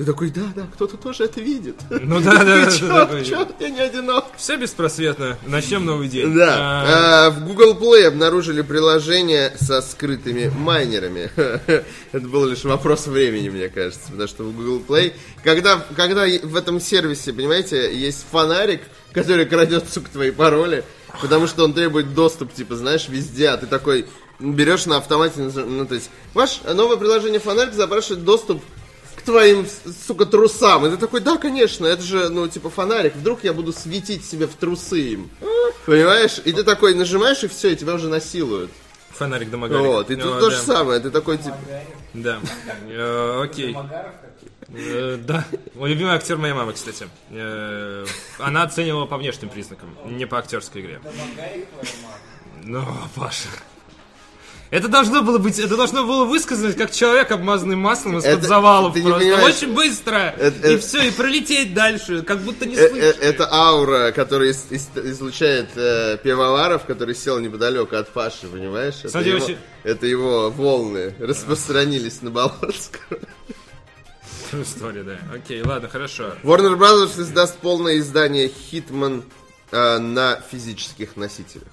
Ты такой, да, да, кто-то тоже это видит. Ну да, да, чё, я не одинок. Все беспросветно. Начнем новый день. А, Да. А, в Google Play обнаружили приложение со скрытыми майнерами. Это был лишь вопрос времени, мне кажется. Потому что в Google Play, когда, когда в этом сервисе, понимаете, есть фонарик, который крадет, сука, твои пароли, потому что он требует доступ, типа, знаешь, везде, а ты такой берешь на автомате, ну, то есть, ваше новое приложение фонарик запрашивает доступ твоим, сука, трусам. И ты такой, да, конечно, это же, ну, типа, фонарик. Вдруг я буду светить себе в трусы им. Понимаешь? И ты такой нажимаешь, и все, и тебя уже насилуют. Фонарик домогарик. Вот, и Ну, тут то да. же самое. Ты такой, типа, Да. Э, Окей. Э, Да. Мой любимый актер моей мамы, кстати. Э, Она оценивала по внешним признакам, не по актерской игре. Ну, Паша. Это должно было быть, это должно было высказать как человек, обмазанный маслом из-под завалов просто. понимаешь. Очень быстро. Это- и это- все, и пролететь дальше, как будто не э, э, слышишь. это аура, которая ис- ис- излучает э, пивоваров, который сел неподалеку от Паши, понимаешь? Это Кстати, его, очень- это его волны распространились на Болотского. История, да. Окей, ладно, хорошо. Warner Brothers издаст полное издание Hitman э, на физических носителях.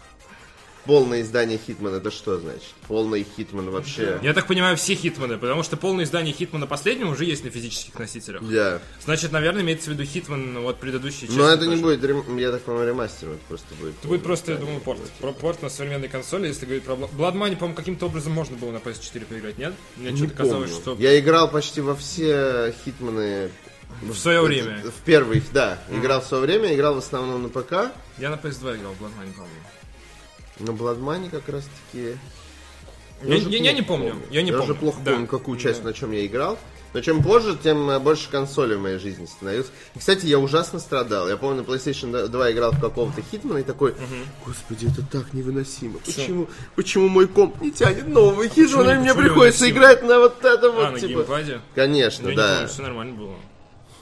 Полное издание Hitman это что значит? Полный Hitman вообще. Я так понимаю, все Хитманы, потому что полное издание Хитмана последнего уже есть на физических носителях. Да. Значит, наверное, имеется в виду Хитман вот предыдущей части. Но это не тоже. будет, рем- я так понимаю, ремастером, это просто будет. Это будет просто, я думаю, порт. Про порт на современной консоли, если говорить про Blood Money, по-моему, каким-то образом можно было на PS4 поиграть, нет? Мне Не что-то казалось, что Я играл почти во все Хитманы в свое время. В первых, да. Играл в свое время, играл в основном на ПК. Я на PS2 играл в Blood Money, по-моему. На Blood Money как раз таки. Я, я- я плохо не помню, я не я помню. уже плохо Да. помню, какую часть, на чем я играл. Но чем позже, тем э, больше консолей в моей жизни становилось. И, кстати, я ужасно страдал. Я помню, на PlayStation 2 играл в какого-то Хитмана и такой, господи, это так невыносимо. Почему, почему мой комп не тянет новый Хитман, не- и мне приходится невыносимо? играть на вот это вот, А, на типа. геймпаде? Конечно, я не да. помню, все нормально было.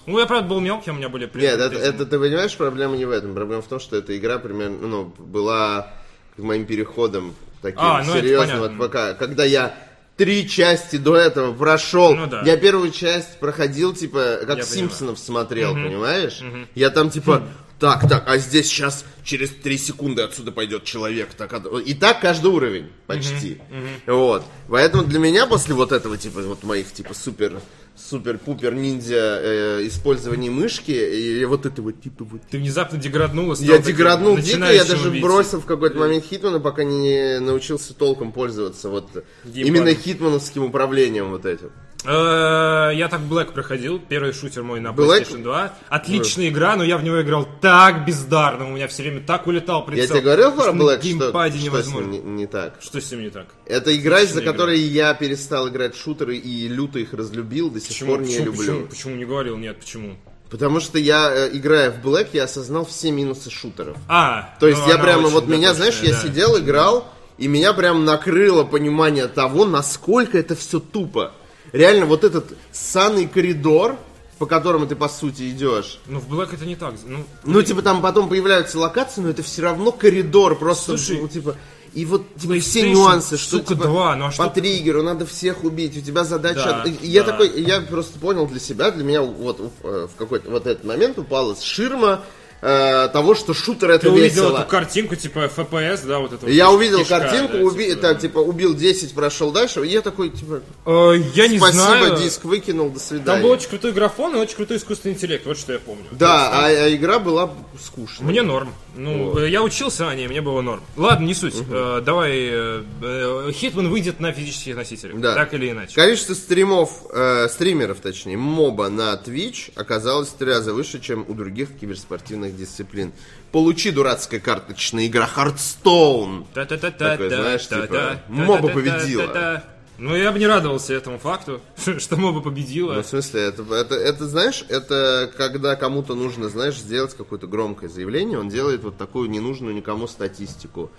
Ну, я, правда, был мелкий, у меня были Нет, это, это ты понимаешь, проблема не в этом. Проблема в том, что эта игра примерно, ну, была к моим переходом таким А, ну, серьезным от. ПК. Когда я три части до этого прошел, Ну да. я первую часть проходил, типа, как Я Симпсонов смотрел, понимаешь? Я там, типа, так, так, а здесь сейчас через три секунды отсюда пойдет человек. Так, и так каждый уровень, почти. Вот. Поэтому для меня после вот этого, типа, вот моих, типа, супер супер-пупер ниндзя э, использования мышки и вот это вот типа вот Ты внезапно деграднул я деграднул дико, я даже убийцей. бросил в какой-то момент Хитмана, пока не научился толком пользоваться вот Геймпадом. именно хитмановским управлением вот этим. Э, Я так Black проходил, первый шутер мой на? PlayStation 2. Отличная игра, но я в него играл так бездарно, у меня все время так улетал Я прицел. тебе говорил про Black, что, геймпаде что с невозможно. ним не, не так? Что с ним не так? Это игра, из-за которой я перестал играть в шутеры и люто их разлюбил, до сих Почему, пор не почему, люблю. почему, почему не говорил? Нет, почему? Потому что я, э, играя в Black, я осознал все минусы шутеров. А, То есть ну, я прямо, вот меня, знаешь, я да. сидел, играл, и меня прям накрыло понимание того, насколько это все тупо. Реально, вот этот ссаный коридор, по которому ты, по сути, идешь. Ну, в Black это не так. Ну, Ну, типа, там потом появляются локации, но это все равно коридор, просто, Слушай, ну, типа... И вот типа, все нюансы, что сука, типа, 2, ну а что по ты- триггеру надо всех убить, у тебя задача... Да, я да. такой, я просто понял для себя, для меня вот э, в какой-то вот этот момент упала ширма э, того, что шутер это ты увидел весело. эту картинку, типа FPS, да, вот эту. Я вот увидел кишка, картинку, да, уби- типа. так, типа, убил 10, прошел дальше, и я такой, типа, Э, я не спасибо, знаю. диск выкинул, до свидания. Там был очень крутой графон и очень крутой искусственный интеллект, вот что я помню. Да, а, а игра была скучная. Мне норм. Ну, э, я учился о ней, мне было норм. Ладно, не суть. Э, давай. э, э, Hitman выйдет на физических носителях. Да. Так или иначе. Количество стримов, э, стримеров, точнее, моба на Twitch оказалось в три раза выше, чем у других киберспортивных дисциплин. Получи дурацкая карточная игра Hearthstone. Такой, знаешь, типа, моба победила. Ну, я бы не радовался этому факту, что моба победила. Ну, в смысле, это, это, это, знаешь, это когда кому-то нужно, знаешь, сделать какое-то громкое заявление, он делает вот такую ненужную никому статистику.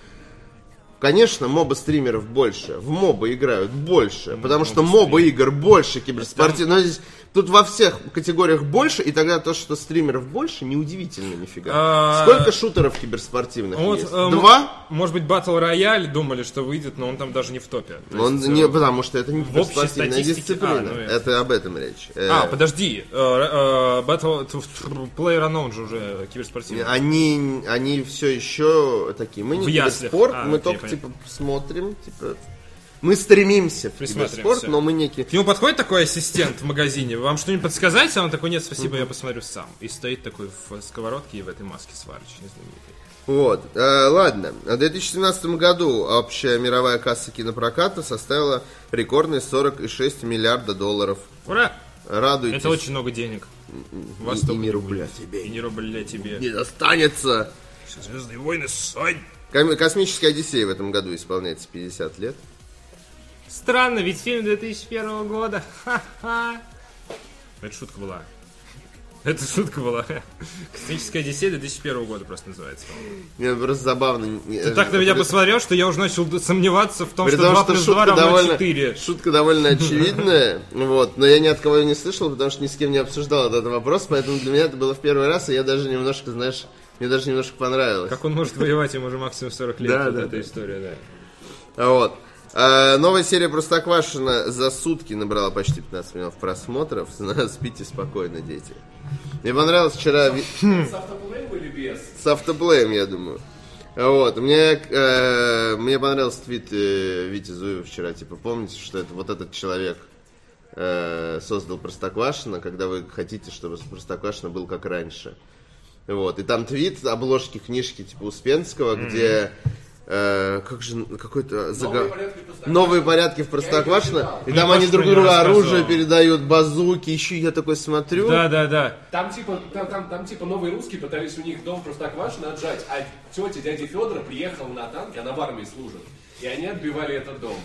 Конечно, моба стримеров больше, в моба играют больше, потому что моба игр больше киберспортивных. Но здесь тут во всех категориях больше, и тогда то, что стримеров больше, неудивительно нифига. А, Сколько шутеров киберспортивных Вот, есть? э, Два? Может быть, Battle Royale думали, что выйдет, но он там даже не в топе. То Он есть, не, э, потому что это не киберспортивная статистике- дисциплина. а, ну, это... это. об этом речь. Э, А, подожди, э, э, Battle Player Unknown же уже киберспортивный. Они, они все еще такие. Мы не В киберспорт, А, мы окей, только понятно. типа смотрим, типа. Мы стремимся в киберспорт, но мы не ки- К нему подходит такой ассистент в магазине, вам что-нибудь подсказать? А он такой, нет, спасибо, я посмотрю сам. И стоит такой в сковородке и в этой маске сварочной знаменитой. Вот, э, ладно. В 2017 году общая мировая касса кинопроката составила рекордные 46 миллиарда долларов. Ура! Радуйтесь. Это очень много денег. Вас И- и не рубля тебе. И не рубля тебе. Не достанется. Звездные войны, Сонь! Ком- Космическая Одиссея в этом году исполняется 50 лет. Странно, ведь фильм 2001 года. Ха-ха. Это шутка была. Это шутка была. Космическая Одиссея 2001 года просто называется. Мне просто забавно. Ты так на меня посмотрел, что я уже начал сомневаться в том, что том, 2 что плюс 2 шутка равно довольно, 4. шутка довольно очевидная, вот, но я ни от кого ее не слышал, потому что ни с кем не обсуждал этот вопрос, поэтому для меня это было в первый раз, и я даже немножко, знаешь, мне даже немножко понравилось. Как он может воевать, ему уже максимум 40 лет. Да, вот да, эта да. история, да. Вот. А, новая серия Простоквашина за сутки набрала почти 15 миллионов просмотров. Спите спокойно, дети. Мне понравилось вчера С автоплеем или без? с автоплеем, я думаю. Вот, мне, э, мне понравился твит э, Вити Зуева вчера. Типа, помните, что это вот этот человек э, создал Простоквашино, когда вы хотите, чтобы Простоквашино был как раньше. Вот, и там твит обложки книжки типа Успенского, где э, как же какой-то зага- Новые порядки в Простоквашино. И там они друг другу оружие передают, базуки, еще я такой смотрю. Да, да, да. Там типа, там, там, там типа новые русские пытались у них дом в Простоквашино отжать, а тетя дяди Федора приехала на танке, она в армии служит, и они отбивали этот дом.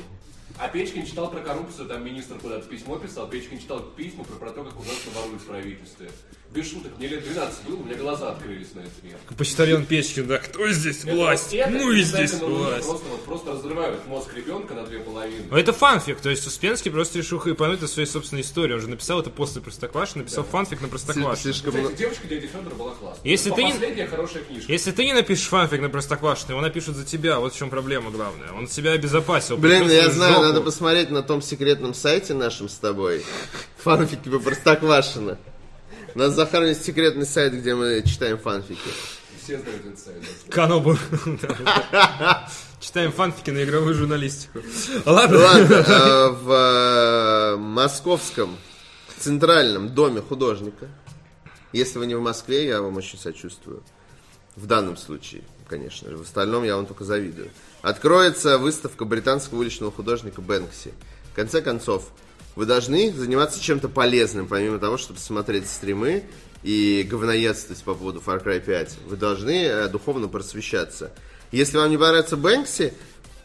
А Печкин читал про коррупцию, там министр куда-то письмо писал, Печкин читал письма про, про то, как у нас воруют в правительстве. Без шуток, мне лет 12 было, у меня глаза открылись на это мир. Почтальон Печкин, да, кто здесь Это власть? это, Мы не здесь ну, власть. Просто, вот, просто разрывают мозг ребенка на две половины. Но это фанфик, то есть Успенский просто решил хайпануть о своей собственной истории. Он же написал это после Простоквашино, написал фанфик на Простоквашино. Слишком Кстати, много. девочка дяди Федора была классная. Если Ну, ты не- Последняя хорошая книжка. Если ты не напишешь фанфик на Простоквашино, его напишут за тебя. Вот в чем проблема главная. Он себя обезопасил. Блин, я знаю, жопу. надо посмотреть на том секретном сайте нашем с тобой. Фанфики по Простоквашино. У нас, Захар, есть секретный сайт, где мы читаем фанфики. Все знают этот сайт. Канобу. Читаем фанфики на игровую журналистику. Ладно. Ладно, э, в э, московском центральном доме художника, если вы не в Москве, я вам очень сочувствую. В данном случае, конечно же. В остальном я вам только завидую. Откроется выставка британского уличного художника Бэнкси. В конце концов, Вы должны заниматься чем-то полезным, помимо того, чтобы смотреть стримы и говноедствовать по поводу Far Cry 5. Вы должны э, духовно просвещаться. Если вам не понравится Бэнкси,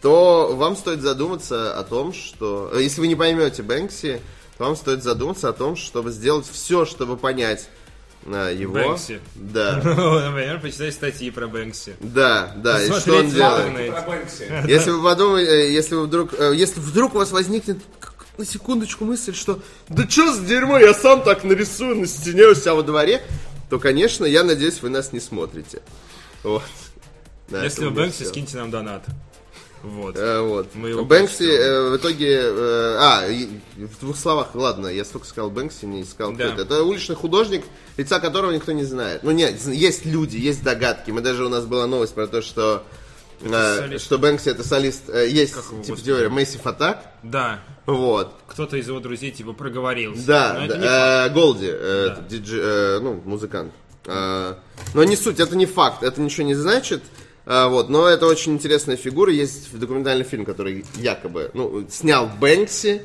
то вам стоит задуматься о том, что... э, Если вы не поймете Бэнкси, то вам стоит задуматься о том, чтобы сделать все, чтобы понять э, его. Бэнкси. Да. Например, почитать статьи про Бэнкси. Да, да, и что он делает. Про Бэнкси. Если вы подумаете, если вы вдруг, если вдруг у вас возникнет на секундочку мысль, что да что за дерьмо, я сам так нарисую на стене у себя во дворе, то, конечно, я надеюсь, вы нас не смотрите. Вот. На Если вы Бэнкси, всё. скиньте нам донат. Вот. Э, вот. Мы его Бэнкси э, в итоге... э, а, и- в двух словах, ладно, я столько сказал Бэнкси, не сказал кто Да. это. Это уличный художник, лица которого никто не знает. Ну нет, есть люди, есть догадки. Мы даже у нас была новость про то, что... солист. что Бэнкси это солист, э, есть Как его, типа господи? теория Massive Attack, Да. вот, Кто-то из его друзей типа проговорился. да, Но да, не э, Голди, э, Да. диджей, э, ну, музыкант. Э, но не суть, это не факт, это ничего не значит. Э, вот, но это очень интересная фигура. Есть документальный фильм, который якобы, ну, снял Бэнкси,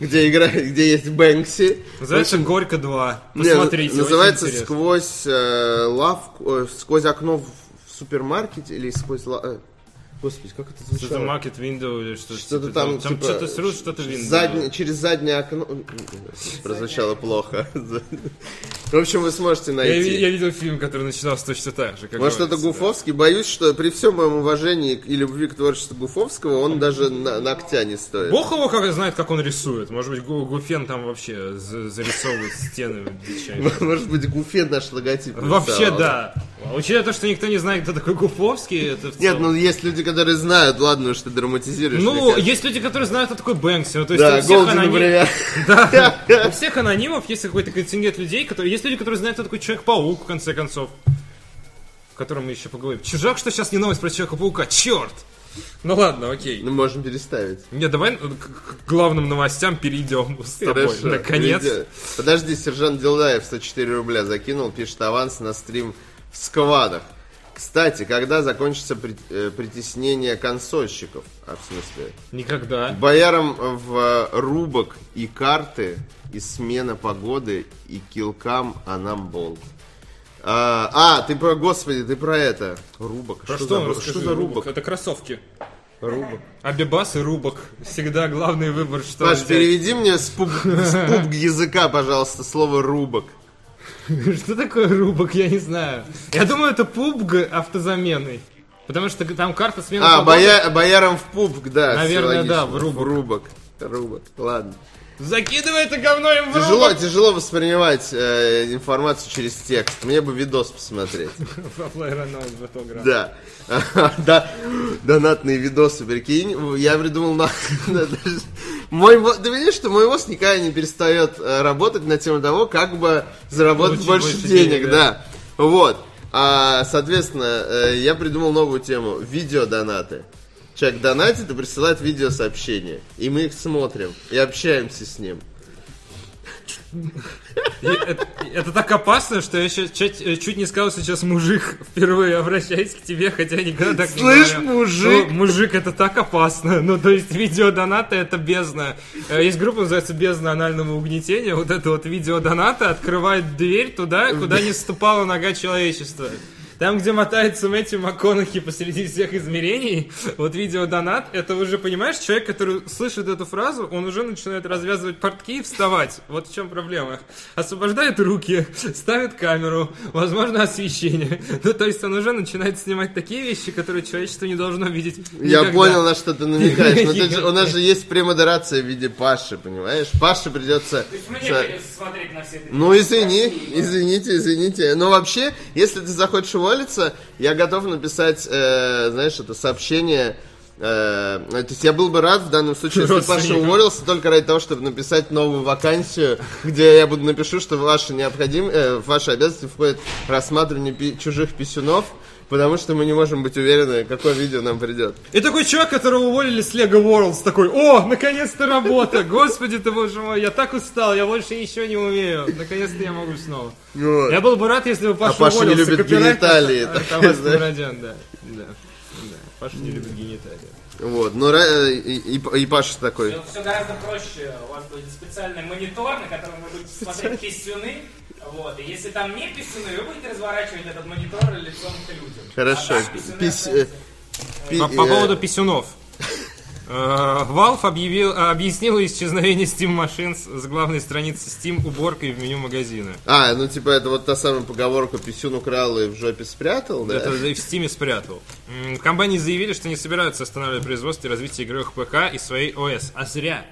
где играет, где есть Бэнкси. Называется «Горько 2». Не, Посмотрите, очень называется сквозь э, лавку, э, сквозь окно в, в супермаркете или сквозь ла- э, Господи, как это Что-то звучало? market window или что-то. Что-то типа там, Там типа, что-то срут, что-то window. Задне- через заднее окно. Прозвучало плохо. В общем, вы сможете Я, найти. я видел фильм, который начинался точно так же. Как Может, это да. Гуфовский? Боюсь, что при всем моем уважении и любви к творчеству Гуфовского, он даже на- ногтя не стоит. Бог его как знает, как он рисует. Может быть, Гу- Гуфен там вообще за- зарисовывает стены. Может быть, Гуфе наш логотип. Вообще, да. Учитывая то, что никто не знает, кто такой Гуфовский, это Нет, ну есть люди, которые знают, ладно, уж ты драматизируешь. Ну, есть люди, которые знают, кто такой Бэнкси. Ну, то есть Да, у всех аноним-. Да, у всех анонимов есть какой-то контингент людей, которые... Есть люди, которые знают, кто такой Человек-паук, в конце концов. В котором мы еще поговорим. Чужак, что сейчас не новость про Человека-паука, черт! Ну ладно, окей. Ну, можем переставить. Не, давай к, к главным новостям перейдем с тобой. Хорошо. Наконец. Видео. Подожди, сержант Дилдаев 104 рубля закинул, пишет аванс на стрим в сквадах. Кстати, когда закончится э, притеснение консольщиков? А, в смысле? Никогда. Боярам в э, рубок и карты, и смена погоды, и килкам, а нам болт. А, а, ты про, господи, ты про это. Рубок. Про что, за, ру- расскажи, что за рубок? Это кроссовки. Рубок. Абибас и Рубок. Всегда главный выбор, что Паш, взять. переведи мне с пуб, с пубг языка, пожалуйста, слово рубок. Что такое Рубок, я не знаю. Я думаю, это PUBG автозаменный. Потому что там карта смены А, боя- боярам в пубг, да. Наверное, да, в рубок. рубок. Рубок, ладно. Закидывай это говно им в Тяжело, Рубок. тяжело воспринимать э, информацию через текст. Мне бы видос посмотреть. Да. Да, донатные видосы, прикинь. Я придумал на... Мой, ты видишь, что мой мозг никогда не перестает э, работать на тему того, как бы заработать больше, больше денег, денег, да. Вот. А, соответственно, э, я придумал новую тему. Видео-донаты. Человек донатит и присылает видеосообщения. И мы их смотрим и общаемся с ним. Это, это так опасно, что я щас- чуть, э, чуть не сказал сейчас мужик, впервые обращаясь к тебе, хотя никогда так не Слышь, мужик? Ну, мужик, это так опасно. Ну, то есть, видеодонаты это бездна. Э, Есть группа, называется «Бездна анального угнетения». Вот это вот видеодонаты открывает дверь туда, куда не ступала нога человечества. Там, где мотается Мэтью МакКонахи посреди всех измерений, вот видеодонат, это уже, понимаешь, человек, который слышит эту фразу, он уже начинает развязывать портки и вставать. Вот в чем проблема. Освобождает руки, ставит камеру, возможно, освещение. Ну, то есть он уже начинает снимать такие вещи, которые человечество не должно видеть Я никогда. понял, на что ты намекаешь. Но ты же- у нас же есть премодерация в виде Паши, понимаешь? Паше придется... То есть мне со- смотреть на все это. Ну, извини, извините, извините. Но вообще, если ты захочешь уволиться, я готов написать, э, знаешь, это сообщение... э, то есть я был бы рад в данном случае, если Паша уволился только ради того, чтобы написать новую вакансию, где я буду напишу, что ваши необходим, э, ваши обязанности входит рассматривание пи- чужих писюнов потому что мы не можем быть уверены, какое видео нам придет. И такой чувак, которого уволили с Lego Worlds, такой, о, наконец-то работа, господи ты, боже мой, я так устал, я больше ничего не умею, наконец-то я могу снова. Вот. Я был бы рад, если бы Паша А Паша не уволился, любит гениталии, а так. Мурадян, да, да, да, Паша не любит гениталии. Вот, но ра- и, и- и Паша такой. Все, гораздо проще. У вас будет специальный монитор, на котором вы будете смотреть писюны. Вот. И если там не писюны, вы будете разворачивать этот монитор лицом к людям. Хорошо. А там писюны Пись- останутся. э, пи- По, по э, поводу писюнов. Э, Valve объявил, объяснила исчезновение Steam Machines с главной страницы Steam уборкой в меню магазина. А, ну типа это вот та самая поговорка «писюн украл и в жопе спрятал», да? Это и в Steam спрятал. Компании заявили, что не собираются останавливать производство и развитие игровых ПК и своей ОС. А зря.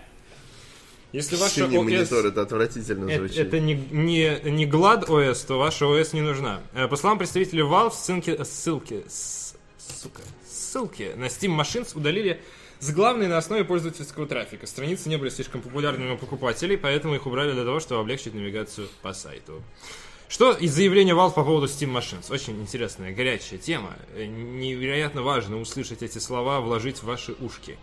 Если ваша Синий ОС... монитор, это отвратительно Это, звучит. это не, не, не GLAD OS, то ваша OS не нужна. Э, По словам представителей Valve, ссылки, ссылки, с- сука, ссылки на Steam Machines удалили с главной на основе пользовательского трафика. Страницы не были слишком популярными у покупателей, поэтому их убрали для того, чтобы облегчить навигацию по сайту. Что из заявления Valve по поводу Steam Machines? Очень интересная, горячая тема. Э, Невероятно важно услышать эти слова, вложить в ваши ушки.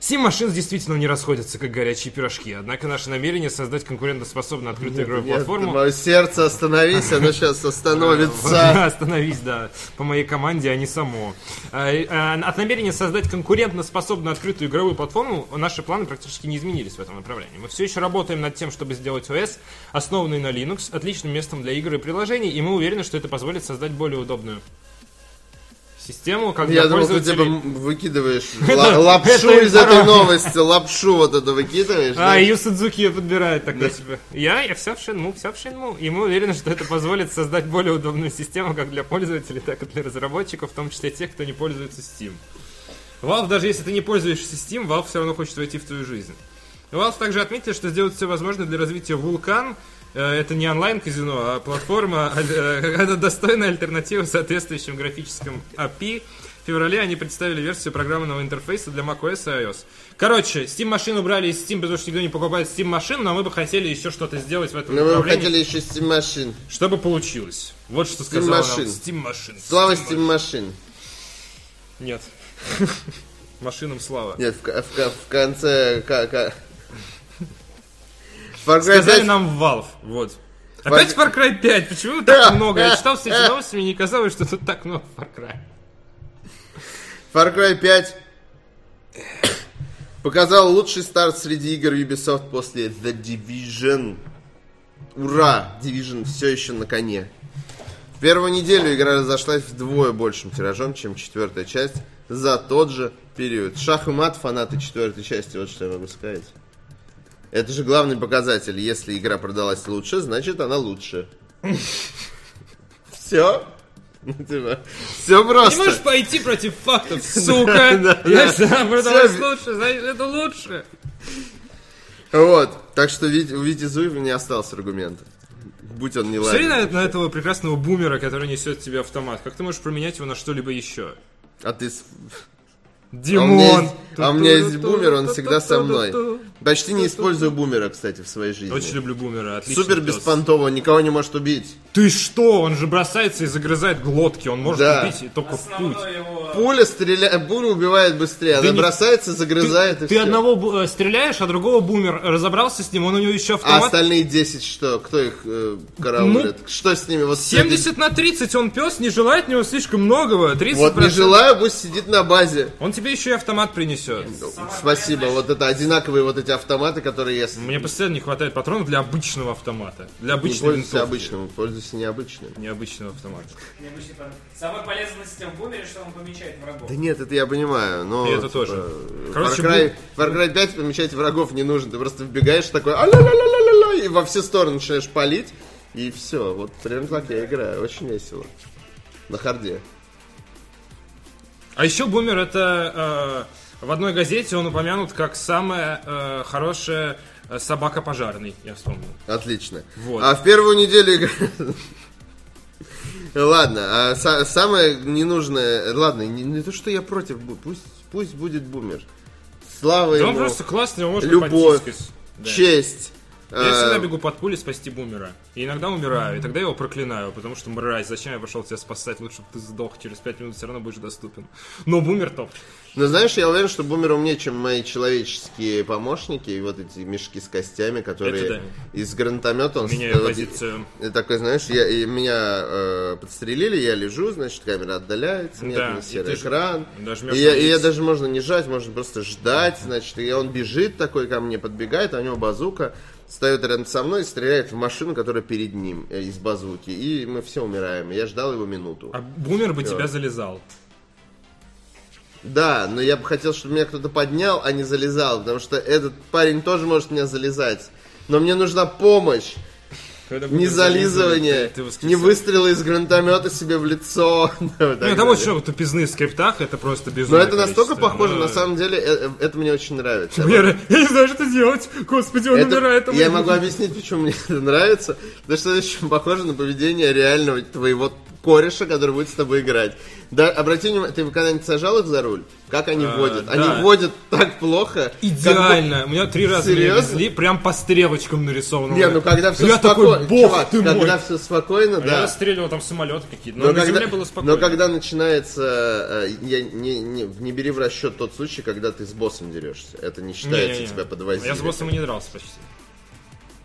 Steam Machines действительно не расходятся, как горячие пирожки. Однако наше намерение создать конкурентоспособную открытую игровую Нет, платформу... мое сердце остановись, оно сейчас остановится. Остановись, да, по моей команде, а не само. А, а, От намерения создать конкурентоспособную открытую игровую платформу наши планы практически не изменились в этом направлении. Мы все еще работаем над тем, чтобы сделать OS, основанный на Linux, отличным местом для игр и приложений, и мы уверены, что это позволит создать более удобную систему, как Я думал, ты типа выкидываешь Это- ла- лапшу это из этой новости, лапшу вот эту выкидываешь. А? Ю Судзуки ее подбирает тогда себе. Я, я все в Шинму, все в Шинму. И мы уверены, что это позволит создать более удобную систему как для пользователей, так и для разработчиков, в том числе тех, кто не пользуется Steam. Valve, даже если ты не пользуешься Steam, Valve все равно хочет войти в твою жизнь. Valve также отметили, что сделают все возможное для развития Vulkan. Э, Это не онлайн-казино, а платформа, э, это достойная альтернатива соответствующим графическим API. В феврале они представили версию программного интерфейса для macOS и iOS. Короче, Steam машину убрали из Steam, потому что никто не покупает Steam машин, но мы бы хотели еще что-то сделать в этом Ну, мы бы направлении, хотели еще Steam Machine. чтобы получилось. Вот что сказал нам машин. Steam машин. Слава Steam Machine. Нет. Машинам слава. Нет, в, в в конце... ка- ка- Far Cry Сказали 5 нам Valve, вот. Опять Far Cry 5, почему так много? Я читал все эти новости, мне не казалось, что тут так много Far Cry. Far Cry 5 показал лучший старт среди игр Ubisoft после The Division. Ура! Division все еще на коне. В первую неделю игра разошлась вдвое большим тиражом, чем четвертая часть за тот же период. Шах и мат фанаты четвертой части, вот что я могу сказать. Это же главный показатель. Если игра продалась лучше, значит она лучше. Все? Все Не просто. можешь пойти против фактов, сука! Если она продалась лучше, значит это лучше. Вот. Так что у Вити Зуева не осталось аргумента. Будь он не Смотри ладен. на, на этого прекрасного бумера, который несет тебе автомат. Как ты можешь променять его на что-либо еще? А ты... Димон! А у меня есть- а у меня есть бумер, он всегда со мной. Почти не использую бумера, кстати, в своей жизни. Очень люблю бумера, отличный Супер беспонтово, никого не может убить. Ты что? Он же бросается и загрызает глотки. Он может Да. убить и только в путь. Его... Пуля стреляет, пуля убивает быстрее. Она Да не- бросается, загрызает и Ты всё. одного э, стреляешь, а другого бумер разобрался с ним, он у него еще А автомат. остальные 10 что? Кто их э, караулит? Ну, что с ними? Вот сегодня- 70 на 30, он пес, не желает от него слишком многого. 30%. Вот не желаю, пусть сидит на базе. Он тебе еще и автомат принесет. Спасибо. Вот это одинаковые вот эти автоматы, которые я с- Мне постоянно не хватает патронов для обычного автомата. Для не обычной пользуюсь винтовки. обычным, пользуюсь необычным. Необычного автомата. необычный план. Самая полезная система в бумере, что он помечает врагов. Да нет, это я понимаю, но... И это типа, тоже. Far Короче, Cry, Far Cry 5 помечать врагов не нужно. Ты просто вбегаешь такой а-ля-ля-ля-ля-ля, и во все стороны начинаешь палить, и все. Вот прям так я играю. Очень весело. На харде. А еще бумер это э, в одной газете он упомянут как самая э, хорошая э, собака пожарный, я вспомнил. Отлично. Вот. А в первую неделю. Ладно, а са- самое ненужное... Ладно, не, не то, что я против, пусть, пусть будет бумер. Слава Да он ему, просто классный, его можно любовь. Да. честь, Я э, всегда бегу под пули спасти бумера. И иногда умираю, и тогда я его проклинаю, потому что мразь, зачем я пошел тебя спасать, лучше бы ты сдох, через 5 минут все равно будешь доступен. Но бумер топ. Ну, знаешь, я уверен, что бумер умнее, чем мои человеческие помощники, и вот эти мешки с костями, которые Это из гранатомета он Меняю позицию. Такой, знаешь, я, и меня э, подстрелили, я лежу, значит, камера отдаляется, Да, медленно и серый ты экран. И, я, на и я даже можно не жать, можно просто ждать, значит, и он бежит такой ко мне, подбегает, а у него базука, встает рядом со мной и стреляет в машину, которая перед ним э, из базуки. И мы все умираем. Я ждал его минуту. А бумер бы тебя залезал. Да, но я бы хотел, чтобы меня кто-то поднял, а не залезал, потому что этот парень тоже может меня залезать. Но мне нужна помощь, не зализывание, не выстрелы из гранатомета себе в лицо. Ну, там что, тупизны в скриптах, это просто Но безумие. это настолько похоже, на самом деле, э, э, это мне очень нравится. Я, я не знаю, что делать. Господи, он Это- умирает. я могу объяснить, почему мне это нравится. Потому что это очень похоже на поведение реального твоего кореша, который будет с тобой играть. Да, обрати внимание, ты когда-нибудь сажал их за руль? Как они А, водят? да. Они водят так плохо. как Идеально. У меня три раза меня Серьезно? везли, прям по стрелочкам нарисовано. Не, ну когда все Я спокойно, такой, бог чувак, ты когда мой. все спокойно, А Я да. расстреливал там самолеты какие-то. Но, Но на когда, земле было спокойно. но когда начинается, э, я, не, не, не бери в расчет тот случай, когда ты с боссом дерешься. Это не считается Не-не-не. тебя подвозили. Я с боссом и не дрался почти.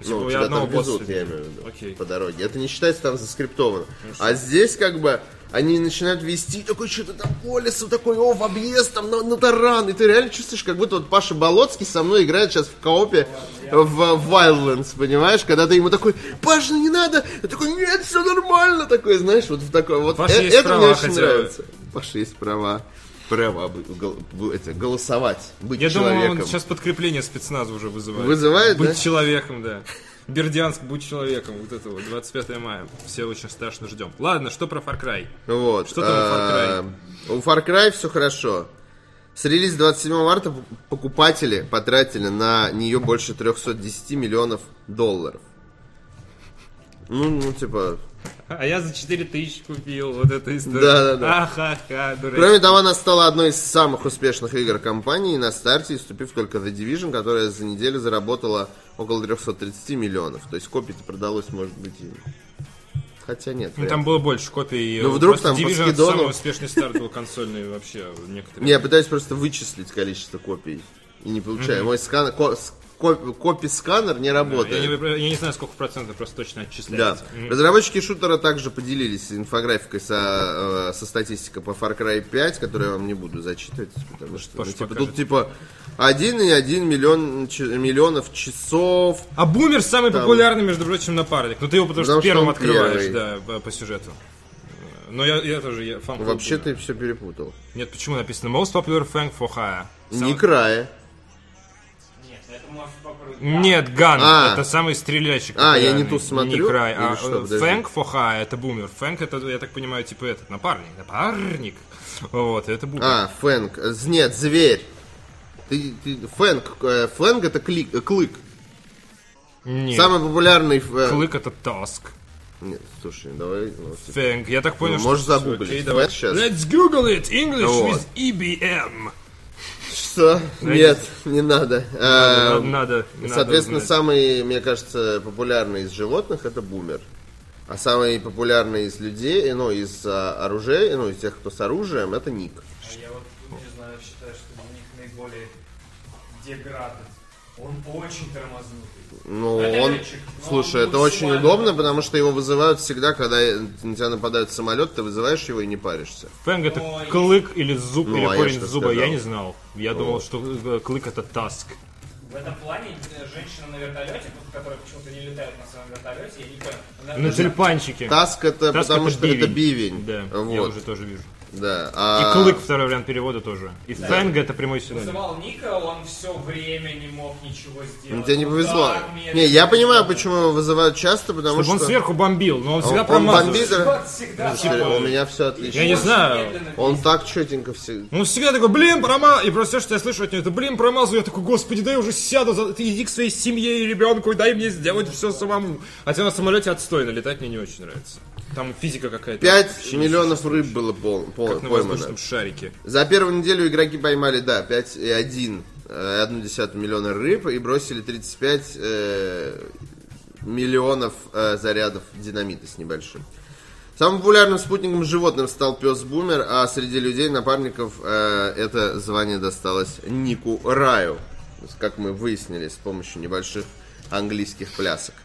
Ну, Типа, тебя я там везут, я имею в виду, Окей. по дороге. Это не считается там заскриптовано. а здесь как бы они начинают вести такой что-то там по лесу, такой, о, в объезд, там, на, на таран. И ты реально чувствуешь, как будто вот Паша Болоцкий со мной играет сейчас в коопе в Wildlands, понимаешь? Когда ты ему такой, Паша, не надо! Я такой, нет, все нормально, такой, знаешь, вот в такой, вот Паша э- есть это мне права, очень хотя- нравится. Паша есть права. Права быть- гол- бу- эти, голосовать, быть Я думаю, человеком. он сейчас подкрепление спецназа уже вызывает. Вызывает, Быть да? человеком, да. Бердянск, будь человеком. Вот это вот, 25 мая. Все очень страшно ждем. Ладно, что про Far Cry? Вот. Что там у Far Cry? А, У Far Cry все хорошо. С релиза 27 марта покупатели потратили на нее больше 310 миллионов долларов. Ну, ну, типа... А я за 4 тысячи купил вот эту историю. Да-да-да. Ахаха, дурак. Кроме того, она стала одной из самых успешных игр компании на старте, уступив только The Division, которая за неделю заработала около 330 миллионов. То есть копий-то продалось, может быть, и... Хотя нет. Ну, там было больше копий. Ну, вдруг там по Division скидону- самый успешный старт был консольный вообще. Некоторые. Не, я пытаюсь просто вычислить количество копий. И не получаю. Мой сканер, копи-сканер не я, работает. не, выбра- я не знаю, сколько процентов просто точно Да. отчисляется. Мгм. Разработчики шутера также поделились инфографикой со, э, со статистикой по Far Cry 5, которую я вам не буду зачитывать, потому что ну, Паша типа, покажет. тут типа 1,1 миллион, ч- миллионов часов. А Бумер самый Там. популярный, между прочим, напарник. Ну ты его потому, Потому что первым открываешь, первый. да, по, сюжету. Но я, я тоже я фан. Вообще ты все перепутал. Нет, почему написано Most Popular Fang for Hire? Сам- Не края. Нет, это может попробовать. Нет, Ган, А. это самый стреляльщик. А, я не ту смотрю? Не край, а что, э. Фэнк for Hire это бумер. Фэнк это, я так понимаю, типа этот, напарник. Напарник. Вот, это бумер. А, фэнк. Нет, зверь. Ты, ты- фэнк. э, Флэнг это клик, э, клык. Нет, Самый популярный... Клык это Таск. Нет, слушай, давай... ну, типа, Фэнк, я так понял, Ну, что... можешь загуглить. окей, Давай. Let's Google it. English Вот. with EBM. Что? Нет, не надо. А, Надо, Соответственно, самый, мне кажется, популярный из животных это бумер. А самый популярный из людей, ну, из а, оружия, ну, из тех, кто с оружием, это ник. А я вот, не знаю, считаю, что у них наиболее деграден. Он очень тормознутый. Ну, Это он, но слушай, он это очень удобно, потому что его вызывают всегда, когда на тебя нападает самолет, ты вызываешь его и не паришься. Fang это Но клык или зуб, Ну, или а я корень что зуба, я сказал? не знал. Я думал, что э, клык это tusk. В этом плане э, женщина на вертолете, которая почему-то не летает на своем вертолете, я не понял. Она На тюльпанчике. Tusk это tusk потому что это бивень. Да, я Вот, уже тоже вижу. Да. И А, клык второй вариант перевода тоже. И fang это прямой синоним. Вызывал Ника, он все время не мог ничего сделать. ну, тебе не Он повезло. медленно Не, я понимаю, почему его вызывают часто, потому Чтобы он что... сверху бомбил, но он всегда он промазывает. бомбит, Вот всегда так. у меня все отлично. Я не знаю. Он так четенько все. Он всегда такой, блин, промазал. И просто все, что я слышу от него, это, блин, промазал. Я такой, господи, дай уже сяду, за- ты иди к своей семье и ребенку, и дай мне сделать все самому. Хотя на самолете отстойно, летать мне не очень нравится. Там физика какая-то. 5 вообще не миллионов рыб было пол, пол- Как на поймано. воздушном шарике. За первую неделю игроки поймали, да, 5,1 э, 1,1 миллиона рыб и бросили 35 э, миллионов э, зарядов динамита с небольшим. Самым популярным спутником животным стал пес Бумер, а среди людей, напарников, э, это звание досталось Нику Раю, как мы выяснили с помощью небольших английских плясок.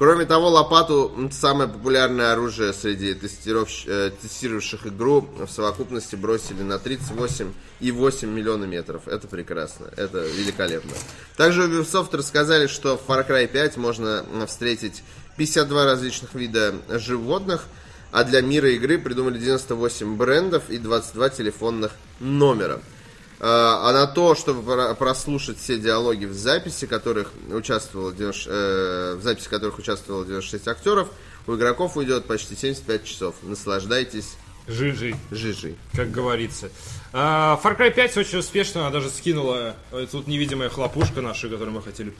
Кроме того, лопату самое популярное оружие среди э, тестировавших игру в совокупности бросили на 38,8 миллиона метров. Это прекрасно, это великолепно. Также Ubisoft рассказали, что в Far Cry 5 можно встретить 52 различных вида животных, а для мира игры придумали 98 брендов и 22 телефонных номера. А а на то, чтобы про- прослушать все диалоги в записи, которых участвовало 90 э, в записи которых участвовало 96 актеров, у игроков уйдет почти 75 часов. Наслаждайтесь Жижи. жижей. как говорится. А, Far Cry 5 очень успешно, она даже скинула, э, тут невидимая хлопушка наша, которую мы хотели,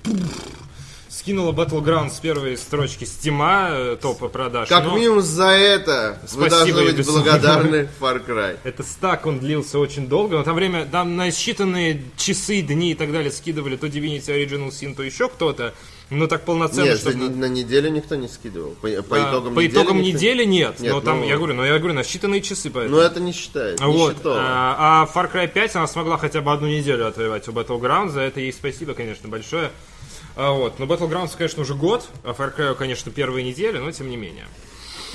скинула Battleground с первой строчки Стима, э, топа продаж. Как но минимум за это вы Спасибо, должны быть Ubisoft. благодарны Far Cry. Это стак, он длился очень долго, но там время, там на считанные часы, дни и так далее скидывали то Divinity Original Sin, то еще кто-то, но так полноценно, Нет, чтобы... не- на неделю никто не скидывал. По, по А, итогам по недели итогам никто- недели нет, Нет, но там, ну- я говорю, но я говорю, на считанные часы поэтому. Но это не считается. не Вот. счетово. А, а Far Cry 5 она смогла хотя бы одну неделю отвоевать у Battlegrounds. За это ей спасибо, конечно, большое. А, вот. Но Battlegrounds, конечно, уже год, а Far Cry, конечно, первые недели, но тем не менее.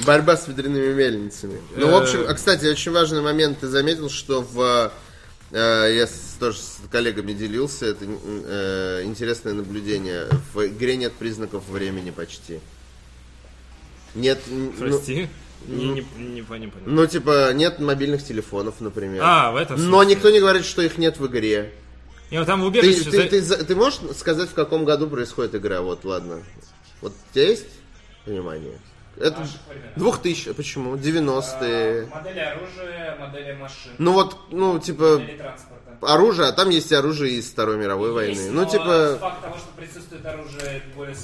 Борьба с ветряными мельницами. Ну, в Э. общем, а, кстати, очень важный момент. Ты заметил, что в... э, я тоже с коллегами делился. Это э, интересное наблюдение. В игре нет признаков времени почти. Нет... ну- Прости. Не, не, не, по- не понял. Ну, типа, нет мобильных телефонов, например. А, в этом Но смысле. никто не говорит, что их нет в игре. Вот там в Ты, убежище... ты, за- ты за- ты можешь сказать, в каком году происходит игра? Вот, ладно. Вот у тебя есть понимание? Это Наших времен. 2000, почему? 90-е. А, Модели оружия, модели машин, Ну вот, ну, типа, оружие, а там есть и оружие из Второй мировой войны. Есть, Ну, но типа, Факт того, что присутствует оружие более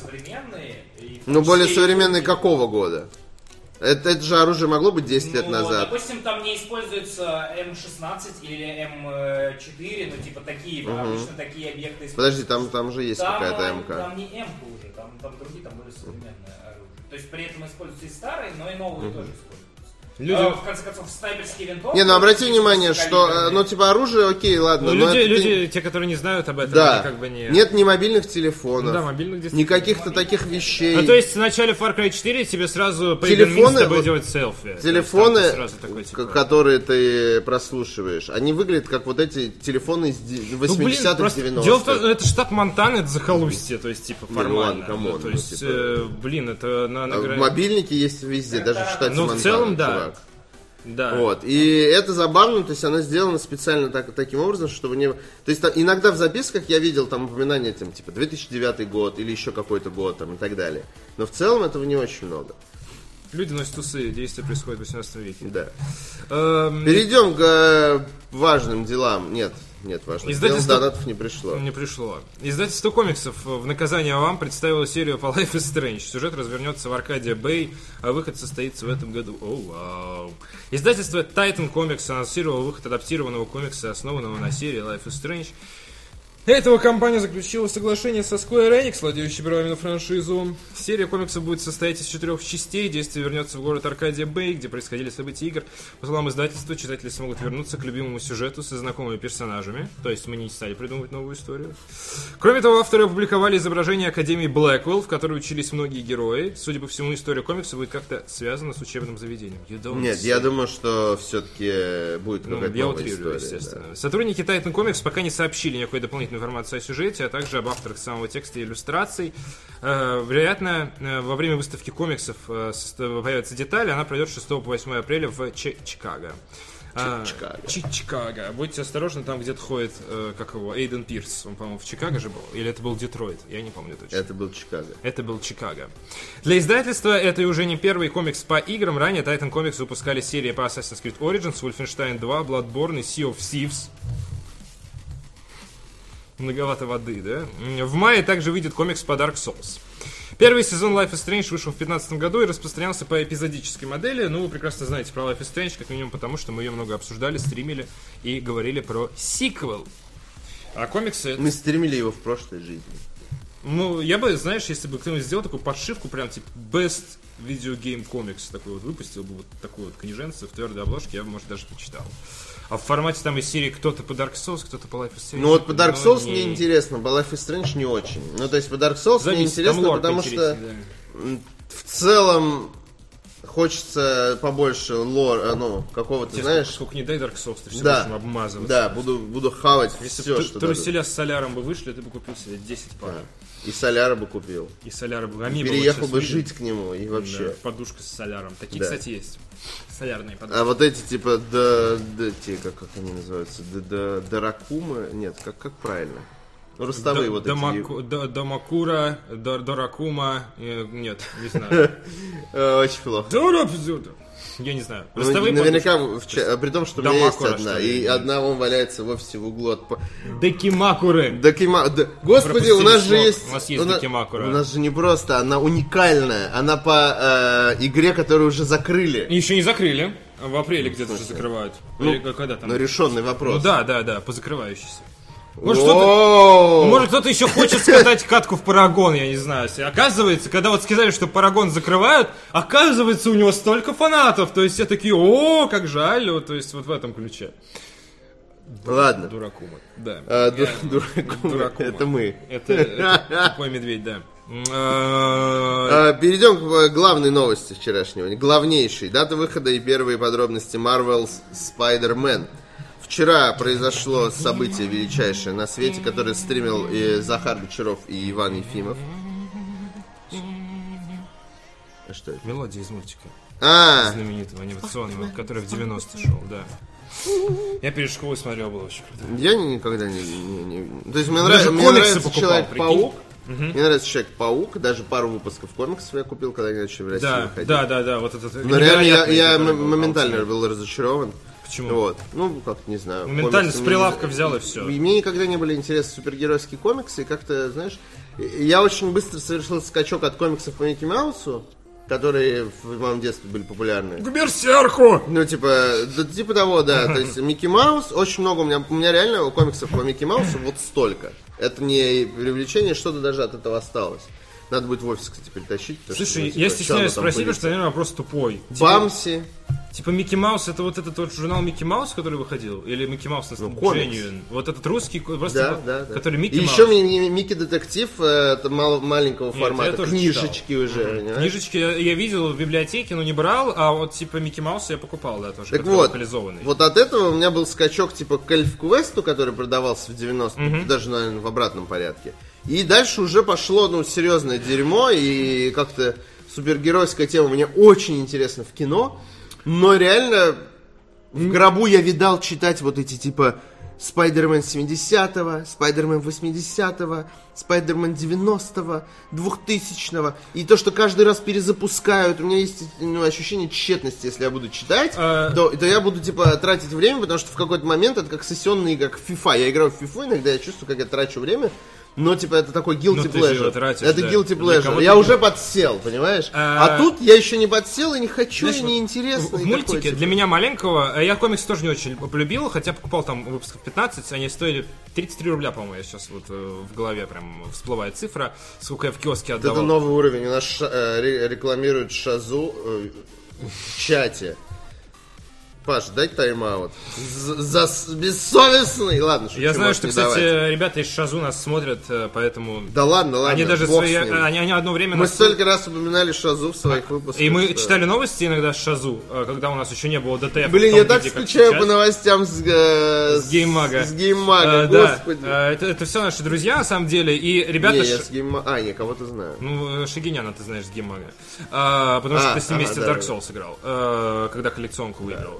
и том ну, более и люди. какого года? Это, это же оружие могло быть 10 лет Ну, назад. допустим, там не используется М16 или М4, ну, типа такие, обычно такие объекты используются. Подожди, там, там же есть какая-то МК. Там не М уже, там, там другие, там более современное оружие. То есть при этом используются и старые, но и новые тоже используются. Люди- А, в конце концов, снайперские винтовки... Не, ну обрати есть внимание, что, э, ну, типа, оружие, окей, ладно, Ну, но люди, это ты- люди, те, которые не знают об этом, Да, они как бы не... нет ни мобильных телефонов, Да, мобильных действительно. ни каких-то таких вещей. Ну, то есть в начале Far Cry 4 тебе сразу по Телефоны, с тобой вот делать селфи. То есть Телефоны, ты сразу такой, типа... которые ты прослушиваешь, они выглядят как вот эти телефоны из де- Ну, блин, 80-х, просто 90-х. Дело в том, это штат Монтана, это захолустье, то есть, типа, ну формально. ладно, come on, Ну, то ну, есть, типа- э, блин, это на, на А грани- Мобильники есть везде, даже в штате Ну, в Монтана, целом, да. чувак. Да. Вот. И это забавно, то есть она сделана специально так, таким образом, чтобы не... То есть там иногда в записках я видел там упоминания, там, типа, 2009 год или еще какой-то год там и так далее. Но в целом этого не очень много. Люди носят усы, действие происходит в 18 веке. Да. Эм, Перейдем к э, важным делам. Нет, нет важных Издательство- дел, донатов не пришло. Не пришло. Издательство комиксов в наказание вам представило серию по Life is Strange. Сюжет развернется в Аркадия Бэй, а выход состоится в этом году. Оу, вау. Издательство Titan Comics анонсировало выход адаптированного комикса, основанного на серии Life is Strange. Для этого компания заключила соглашение со Square Enix, владеющей правами на франшизу. Серия комиксов будет состоять из четырех частей. Действие вернется в город Аркадия Бэй, где происходили события игр. По словам издательства, читатели смогут вернуться к любимому сюжету со знакомыми персонажами. То есть мы не стали придумывать новую историю. Кроме того, авторы опубликовали изображение Академии Блэквелл, в которой учились многие герои. Судя по всему, история комикса будет как-то связана с учебным заведением. Нет, say. я думаю, что все-таки будет Ну, какая-то я новая утрирую, история. естественно. Сотрудники Titan Comics пока не сообщили никакой дополнительной информации о сюжете, а также об авторах самого текста и иллюстраций. Э, вероятно, э, во время выставки комиксов э, появятся детали. Она пройдет с 6 по 8 апреля в Чи- Чикаго. А, Чикаго. Чи- Чикаго. Будьте осторожны, там где-то ходит, э, как его, Эйден Пирс. Он, по-моему, в Чикаго же был. Или это был Детройт? Я не помню точно. Это был Чикаго. Это был Чикаго. Для издательства это уже не первый комикс по играм. Ранее Titan Comics выпускали серии по Assassin's Creed Origins, Wolfenstein 2, Bloodborne и Sea of Thieves. Многовато воды, да? В мае также выйдет комикс по Dark Souls. Первый сезон Life is Strange вышел в 2015 году и распространялся по эпизодической модели. Ну, вы прекрасно знаете про Life is Strange, как минимум потому, что мы ее много обсуждали, стримили и говорили про сиквел. А комиксы, Мы стримили его в прошлой жизни. ну, я бы, знаешь, если бы кто-нибудь сделал такую подшивку, прям типа Best Video Game Comics такой вот выпустил бы вот такой вот книженце в твердой обложке, я бы, может, даже почитал. А в формате там из серии кто-то по Dark Souls, кто-то по Life is Strange. Ну вот по Dark Souls не- мне интересно, по Life is Strange не очень. Ну то есть по Dark Souls мне Зависит, интересно, потому что да. в целом хочется побольше лор, э, ну, какого-то, Тебе знаешь... сколько, сколько не дай Dark Souls, ты все Да, будешь обмазываться. да, буду, буду хавать Если все, что труселя с соляром бы вышли, ты бы купил себе 10 пар. Да. И соляра бы купил. И соляра бы... Ами Переехал бы жить к нему и вообще. Да, подушка с соляром. Такие, Да. кстати, есть. Солярные подушки. А вот эти типа да, да, те, как, как они называются, да, да, даракумы, нет, как, как правильно? Ну, ростовые Д- вот Дамаку- эти. Д- Дамакура, Доракума, нет, не знаю. Э, очень плохо. Я не знаю. Ну, наверняка, в а при том, что у меня есть одна, и одна вон валяется в офисе в углу от... Декимакуры. Докима... да- Господи, у нас же есть... У нас есть на- Докимакура. У нас же не просто, она уникальная. Она по э, игре, которую уже закрыли. Еще не закрыли. В апреле где-то уже закрывают. Ну, Или когда там? Но решенный Ну вопрос. да, да, да, по закрывающейся. Может, кто-то... Может, кто-то еще хочет скатать катку в Парагон, я не знаю. Оказывается, когда вот сказали, что Парагон закрывают, оказывается, у него столько фанатов. То есть все такие, о, как жаль. То есть вот в этом ключе. Ладно. Дуракума. Да. А, ду- дуракумы, Дуракума. Это мы. Это, это тупой медведь, да. Э, А, Перейдем к э, главной новости вчерашнего. Главнейшей. Дата выхода и первые подробности Marvel's Spider-Man. Вчера произошло событие величайшее на свете, которое стримил и Захар Гучаров и Иван Ефимов. А что это? Мелодия из мультика. А, Знаменитого, анимационного, который в 90 шел, да. Я перед школой смотрел, было очень круто. я ни- никогда не... не- не- То есть мне, Даже нрав- мне нравится Человек-паук. Мне нравится Человек-паук. Даже пару выпусков комиксов я купил, когда они начали в России Да, выходить. да, да, да, вот этот Но реально я, я моментально был разочарован. Почему? Вот. Ну, как не знаю. Моментально комиксы с мне- прилавка взял и все. Мне никогда не были интересны супергеройские комиксы, и как-то, знаешь, я очень быстро совершил скачок от комиксов по Микки Маусу, которые в моем детстве были популярны. К берсерку! Ну, типа, да, типа того, да. То есть Микки Маус, очень много у меня, у меня реально комиксов по Микки Маусу вот столько. Это не привлечение, что-то даже от этого осталось. Надо будет в офис, кстати, притащить. потому что, Слушай, ну, типа, я что стесняюсь спросить, потому что, наверное, вопрос тупой. Типа, Бамси. типа Микки Маус, это вот этот вот журнал Микки Маус, который выходил? Или Микки Маус на Ну. Genuine? Вот этот русский, просто, Да, вот, да, да. который Микки И Маус. еще ми- ми- Микки Детектив, э, это мало- маленького Нет, формата, тоже книжечки уже, понимаешь? Книжечки я, я видел в библиотеке, но не брал, а вот типа Микки Мауса я покупал, да, тоже, Так вот, вот от этого у меня был скачок типа к Эльф Квесту, который продавался в 90-х, даже, наверное, в обратном порядке. И дальше уже пошло, ну, серьезное дерьмо, и как-то супергеройская тема мне очень интересна в кино, но реально в гробу я видал читать вот эти типа Спайдермен 70-го, Спайдермен 80-го, Спайдермен 90-го, 2000-го. И то, что каждый раз перезапускают, у меня есть ну, ощущение тщетности, если я буду читать, А. то, то я буду типа тратить время, потому что в какой-то момент это как сессионные, как FIFA. Я играю в FIFA, иногда я чувствую, как я трачу время. Но, типа, это такой guilty Ну, pleasure. тратишь, это да. guilty Для pleasure. Я уже подсел, понимаешь? А. А, тут я еще не подсел и не хочу, Знаешь, и вот неинтересно. В, в мультике такое, типа. для меня маленького, э, я комикс тоже не очень полюбил, хотя покупал там выпусков 15, они стоили 33 рубля, по-моему, я сейчас вот э, в голове прям всплывает цифра, сколько я в киоске Вот Это отдавал. новый уровень. У нас э, ре- рекламируют Шазу в чате. Паш, дай тайм-аут. За, бессовестный. Ладно, шучу, Я знаю, что, кстати, давать. ребята из Shazoo нас смотрят, э, поэтому... Да ладно, ладно. они даже свои... Они, они одно время Мы нас- столько раз упоминали Shazoo в своих выпусках. И мы что- читали новости иногда с Shazoo, э, когда у нас еще не было DTF. Блин, том я так скучаю по новостям с, э, С гейммага. С гейммага, да, господи. э, это, это все наши друзья, на самом деле, и ребята... Не, я Ш- с гейммага... А, я кого-то знаю. Ну, Шагиняна ты знаешь с гейммага. А, потому что А, ты с ним ага, вместе в да, Dark да. Souls играл, когда коллекционку выиграл.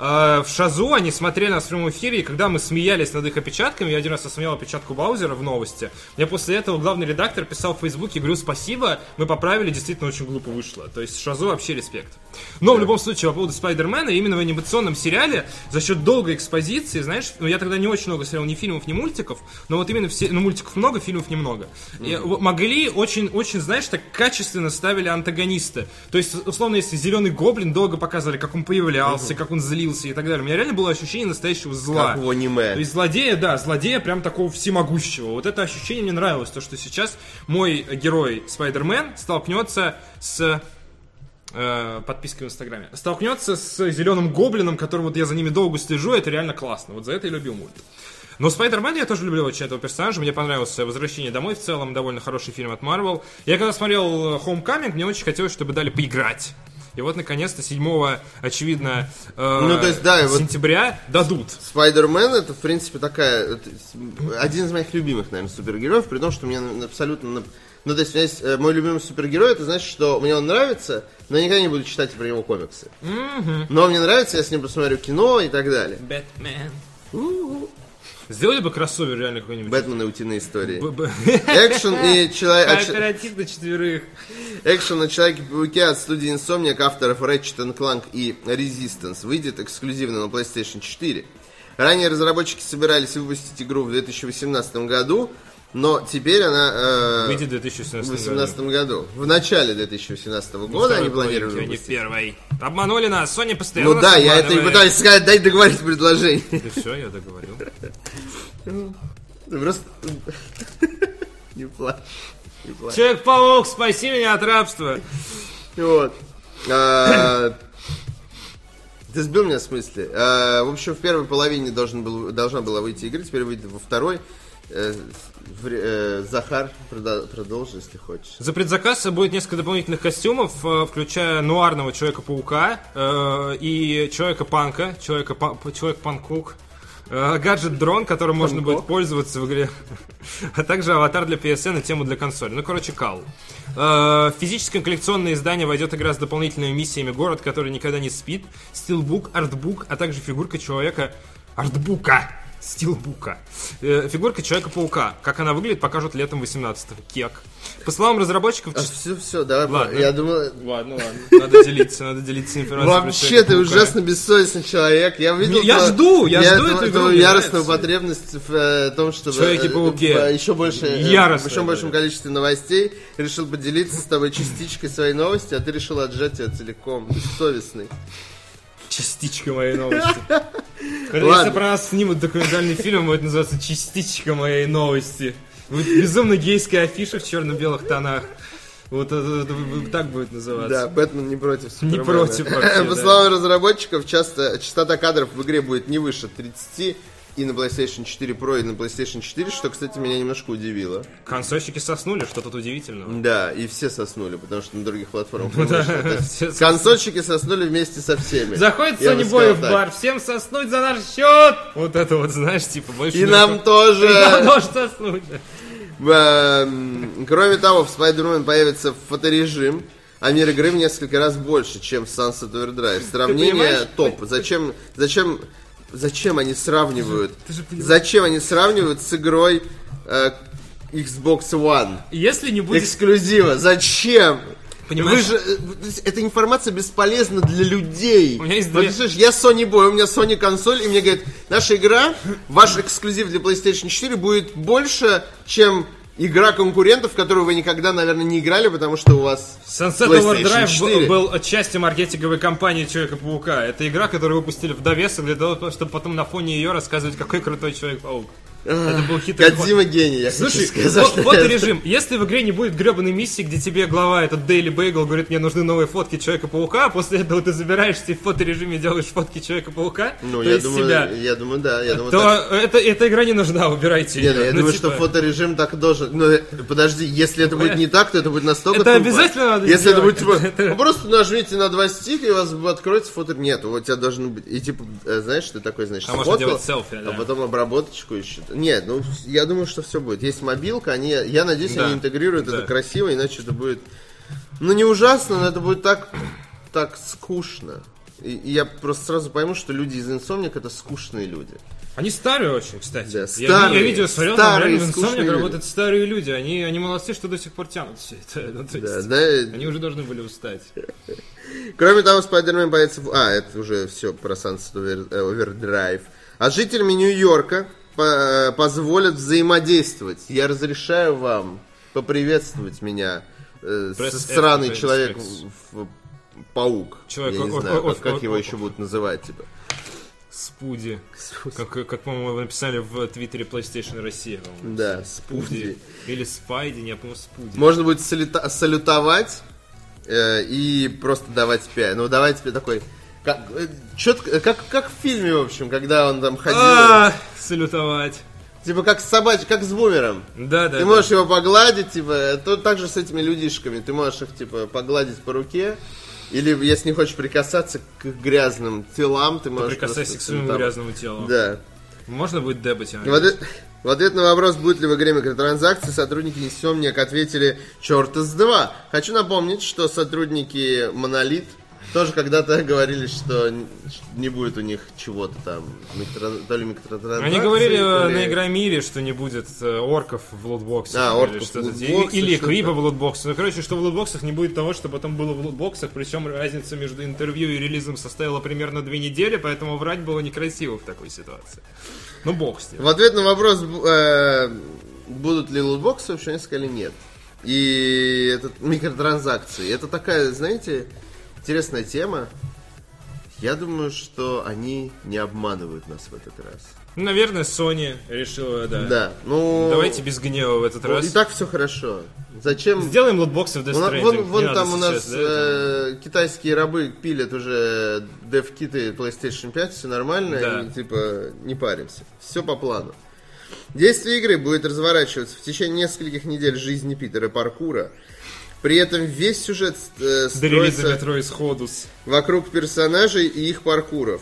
в Шазу они смотрели нас в прямом эфире, и когда мы смеялись над их опечатками, я один раз осмеял опечатку Баузера в новости, мне после этого главный редактор писал в Фейсбуке, говорю, спасибо, мы поправили, действительно очень глупо вышло. То есть Шазу вообще респект. Но в любом случае, по поводу Спайдермена, именно в анимационном сериале, за счет долгой экспозиции, знаешь, ну я тогда не очень много смотрел ни фильмов, ни мультиков, но вот именно все, ну мультиков много, фильмов немного. И вот могли очень, очень, знаешь, так качественно ставили антагониста. То есть, условно, если Зеленый Гоблин долго показывали, как он появлялся, как он злился, становился и так далее. У меня реально было ощущение настоящего зла. Как в аниме. То есть злодея, да, злодея прям такого всемогущего. Вот это ощущение мне нравилось, то, что сейчас мой герой Спайдермен столкнется с э, подпиской в Инстаграме. Столкнется с зеленым гоблином, который вот я за ними долго слежу, это реально классно. Вот за это я любил мульт. Но Спайдермен я тоже люблю очень этого персонажа. Мне понравился «Возвращение домой» в целом, довольно хороший фильм от Марвел. Я когда смотрел Homecoming, мне очень хотелось, чтобы дали поиграть. И вот, наконец-то, 7 очевидно, э, Ну, то есть, да, и вот- сентября дадут. Спайдермен это, в принципе, такая... один из моих любимых, наверное, супергероев, при том, что мне абсолютно... на- Ну, то есть, у меня есть, э, мой любимый супергерой, это значит, что мне он нравится, но я никогда не буду читать про него комиксы. Но мне нравится, я с ним посмотрю кино и так далее. Бэтмен. Сделали бы кроссовер реально какой-нибудь. Бэтмен и утиные истории. Экшен и человек... Кооператив на четверых. Экшен на Человеке-пауке от студии Insomniac, авторов Ratchet Clank и Resistance выйдет эксклюзивно на PlayStation 4. Ранее разработчики собирались выпустить игру в 2018 году, но теперь она э, Выйдет в в 2018 2018 году. В начале 2018 года они планировали Не в выпустить. первой. Обманули нас, Sony постоянно Ну да, я это и пытаюсь сказать, дай договорить предложение. Да все, я договорил. Ты Просто... Не плачь. Человек-паук, спаси меня от рабства. Вот. А, Ты сбил меня с мысли. А, В общем, в первой половине должен был, должна была выйти игра, теперь выйдет во второй. Э, э, Захар, продолжи, если хочешь. За предзаказ будет несколько дополнительных костюмов, э, включая нуарного Человека-паука э, и Человека-панка, Человека Человек-панкук, э, гаджет-дрон, которым можно будет пользоваться в игре, а также аватар для PSN и тему для консоли. Ну, короче, кал. В физическое коллекционное издание войдет игра с дополнительными миссиями «Город, который никогда не спит», стилбук, артбук, а также фигурка человека артбука. Стилбука. Э, фигурка Человека-паука. Как она выглядит, покажут летом 18-го. Кек. По словам разработчиков... А, все, все, давай. Ладно. Я думаю, Ладно, ладно. Надо делиться, надо делиться информацией. Вообще, ты ужасно бессовестный человек. Я видел. Я жду, я жду эту игру, яростную потребность в э, том, чтобы Человеке-пауке. э, в еще больше, э, Яростно, в еще большем да. количестве новостей решил поделиться с тобой частичкой своей новости, а ты решил отжать ее целиком. Бессовестный. Частичка моей новости. Если Ладно. про нас снимут документальный фильм, будет называться «Частичка моей новости». Будет безумно гейская афиша в черно-белых тонах. Вот это- это- так будет называться. Да, Бэтмен не против Не Супермена. против вообще, По да. словам разработчиков, часто частота кадров в игре будет не выше 30 и на PlayStation 4 Pro, и на PlayStation 4, что, кстати, меня немножко удивило. Консольщики соснули, что тут удивительного. Да, и все соснули, потому что на других платформах Ну Консольщики соснули вместе со всеми. Заходит Sony Boy в бар, всем соснуть за наш счет! Вот это вот, знаешь, типа больше... И нам тоже. И нам тоже соснуть. Эм, Кроме того, в Spider-Man появится фоторежим, а мир игры в несколько раз больше, чем в Sunset Overdrive. Сравнение топ. Зачем, зачем, зачем они сравнивают? же понимаешь. Зачем они сравнивают с игрой э, Xbox One? Если не будет... Эксклюзива. Зачем? Понимаешь? Вы же, э, эта информация бесполезна для людей. У меня есть Вот, две- слышишь, я Sony Boy, у меня Sony консоль, и мне говорят, наша игра, ваш эксклюзив для PlayStation 4 будет больше, чем игра конкурентов, в которую вы никогда, наверное, не играли, потому что у вас Sunset Overdrive 4. был, был частью маркетинговой кампании Человека-паука. Это игра, которую выпустили в довесок для того, чтобы потом на фоне ее рассказывать, какой крутой Человек-паук. Это был хитрый ход. Кодзима гений, я Слушай, хочу сказать. и режим. Если в игре не будет гребаной миссии, где тебе глава, этот Дейли Бейгл, говорит, мне нужны новые фотки Человека-паука, а после этого ты забираешься и в фоторежиме делаешь фотки Человека-паука, Ну, я думаю, себя, я думаю, да, я думаю, то так. это, эта игра не нужна, убирайте Нет, ее. я Ну, думаю, типа, что фоторежим так должен. Ну, э, подожди, если это будет не так, то это будет настолько Это тупо. обязательно надо Если это сделать. будет типа, Это- ну, просто нажмите на два стика, и у вас откроется фото. Нет, у тебя должно быть. И типа, э, знаешь, ты такой, значит, А можно делать селфи, да. а потом обработочку еще. Нет, ну я думаю, что все будет. Есть мобилка, они, я надеюсь, Да. они интегрируют Да. это красиво, иначе это будет. Ну не ужасно, но это будет так, так скучно. И, и я просто сразу пойму, что люди из Insomniac это скучные люди. Они старые очень, кстати. Да, Я- старые, я, видео смотрел, там старые, реально в люди. работают старые люди. Они, они молодцы, что до сих пор тянут все это. Ну, Да, есть, да, Они уже должны были устать. Кроме того, Спайдермен появится... в- А, это уже все про Sunset Over- Overdrive. А жителями Нью-Йорка по- позволят взаимодействовать. Я разрешаю вам поприветствовать меня, э, сраный человек express. в- в- паук. Человек Я не о- знаю, о- как, его еще будут называть, типа. Спуди. Как, как, по-моему, вы написали в твиттере PlayStation Россия. Да, Спуди. Или Спайди, не, по-моему, Спуди. Можно будет салюта- салютовать э, и просто давать 5. Ну, давайте такой... Как, э, чётко- как, как в фильме, в общем, когда он там ходил. А, салютовать. Типа как с собачкой, как с бумером. Да, да. Ты да. можешь его погладить, типа, то так же с этими людишками. Ты можешь их, типа, погладить по руке. Или, если не хочешь прикасаться к грязным телам, ты можешь Прикасайся просто к своему салютовать. грязному телу. Да. Можно будет дебать? В ответ, в ответ на вопрос, будет ли в игре микротранзакции, сотрудники Insomniac ответили «Черт из два». Хочу напомнить, что сотрудники Monolith тоже когда-то говорили, что не будет у них чего-то там, микро- то ли микротранзакции, Они говорили то э, на Игромире, что не будет э, орков в лутбоксах. А, или орков в что-то. лутбоксах, Или крипа в лутбоксах. Ну, короче, что в лутбоксах не будет того, что потом было в лутбоксах. Причем разница между интервью и релизом составила примерно две недели, поэтому врать было некрасиво в такой ситуации. Ну, бог с ним. В ответ на вопрос, э, будут ли лутбоксы, вообще они сказали нет. И это микротранзакции. Это такая, знаете, интересная тема. Я думаю, что они не обманывают нас в этот раз. Ну, Наверное, Sony решила, да. Да, ну... Давайте без гнева в этот ну, раз. И так все хорошо. Зачем... Сделаем лутбоксы в Death Вон, Stranding. вон- вон там у сейчас, нас да, э, китайские рабы пилят уже дев-киты PlayStation 5, все нормально, Да. и типа не паримся. Все по плану. Действие игры будет разворачиваться в течение нескольких недель жизни Питера Паркура. При этом весь сюжет э, строится вокруг персонажей и их паркуров.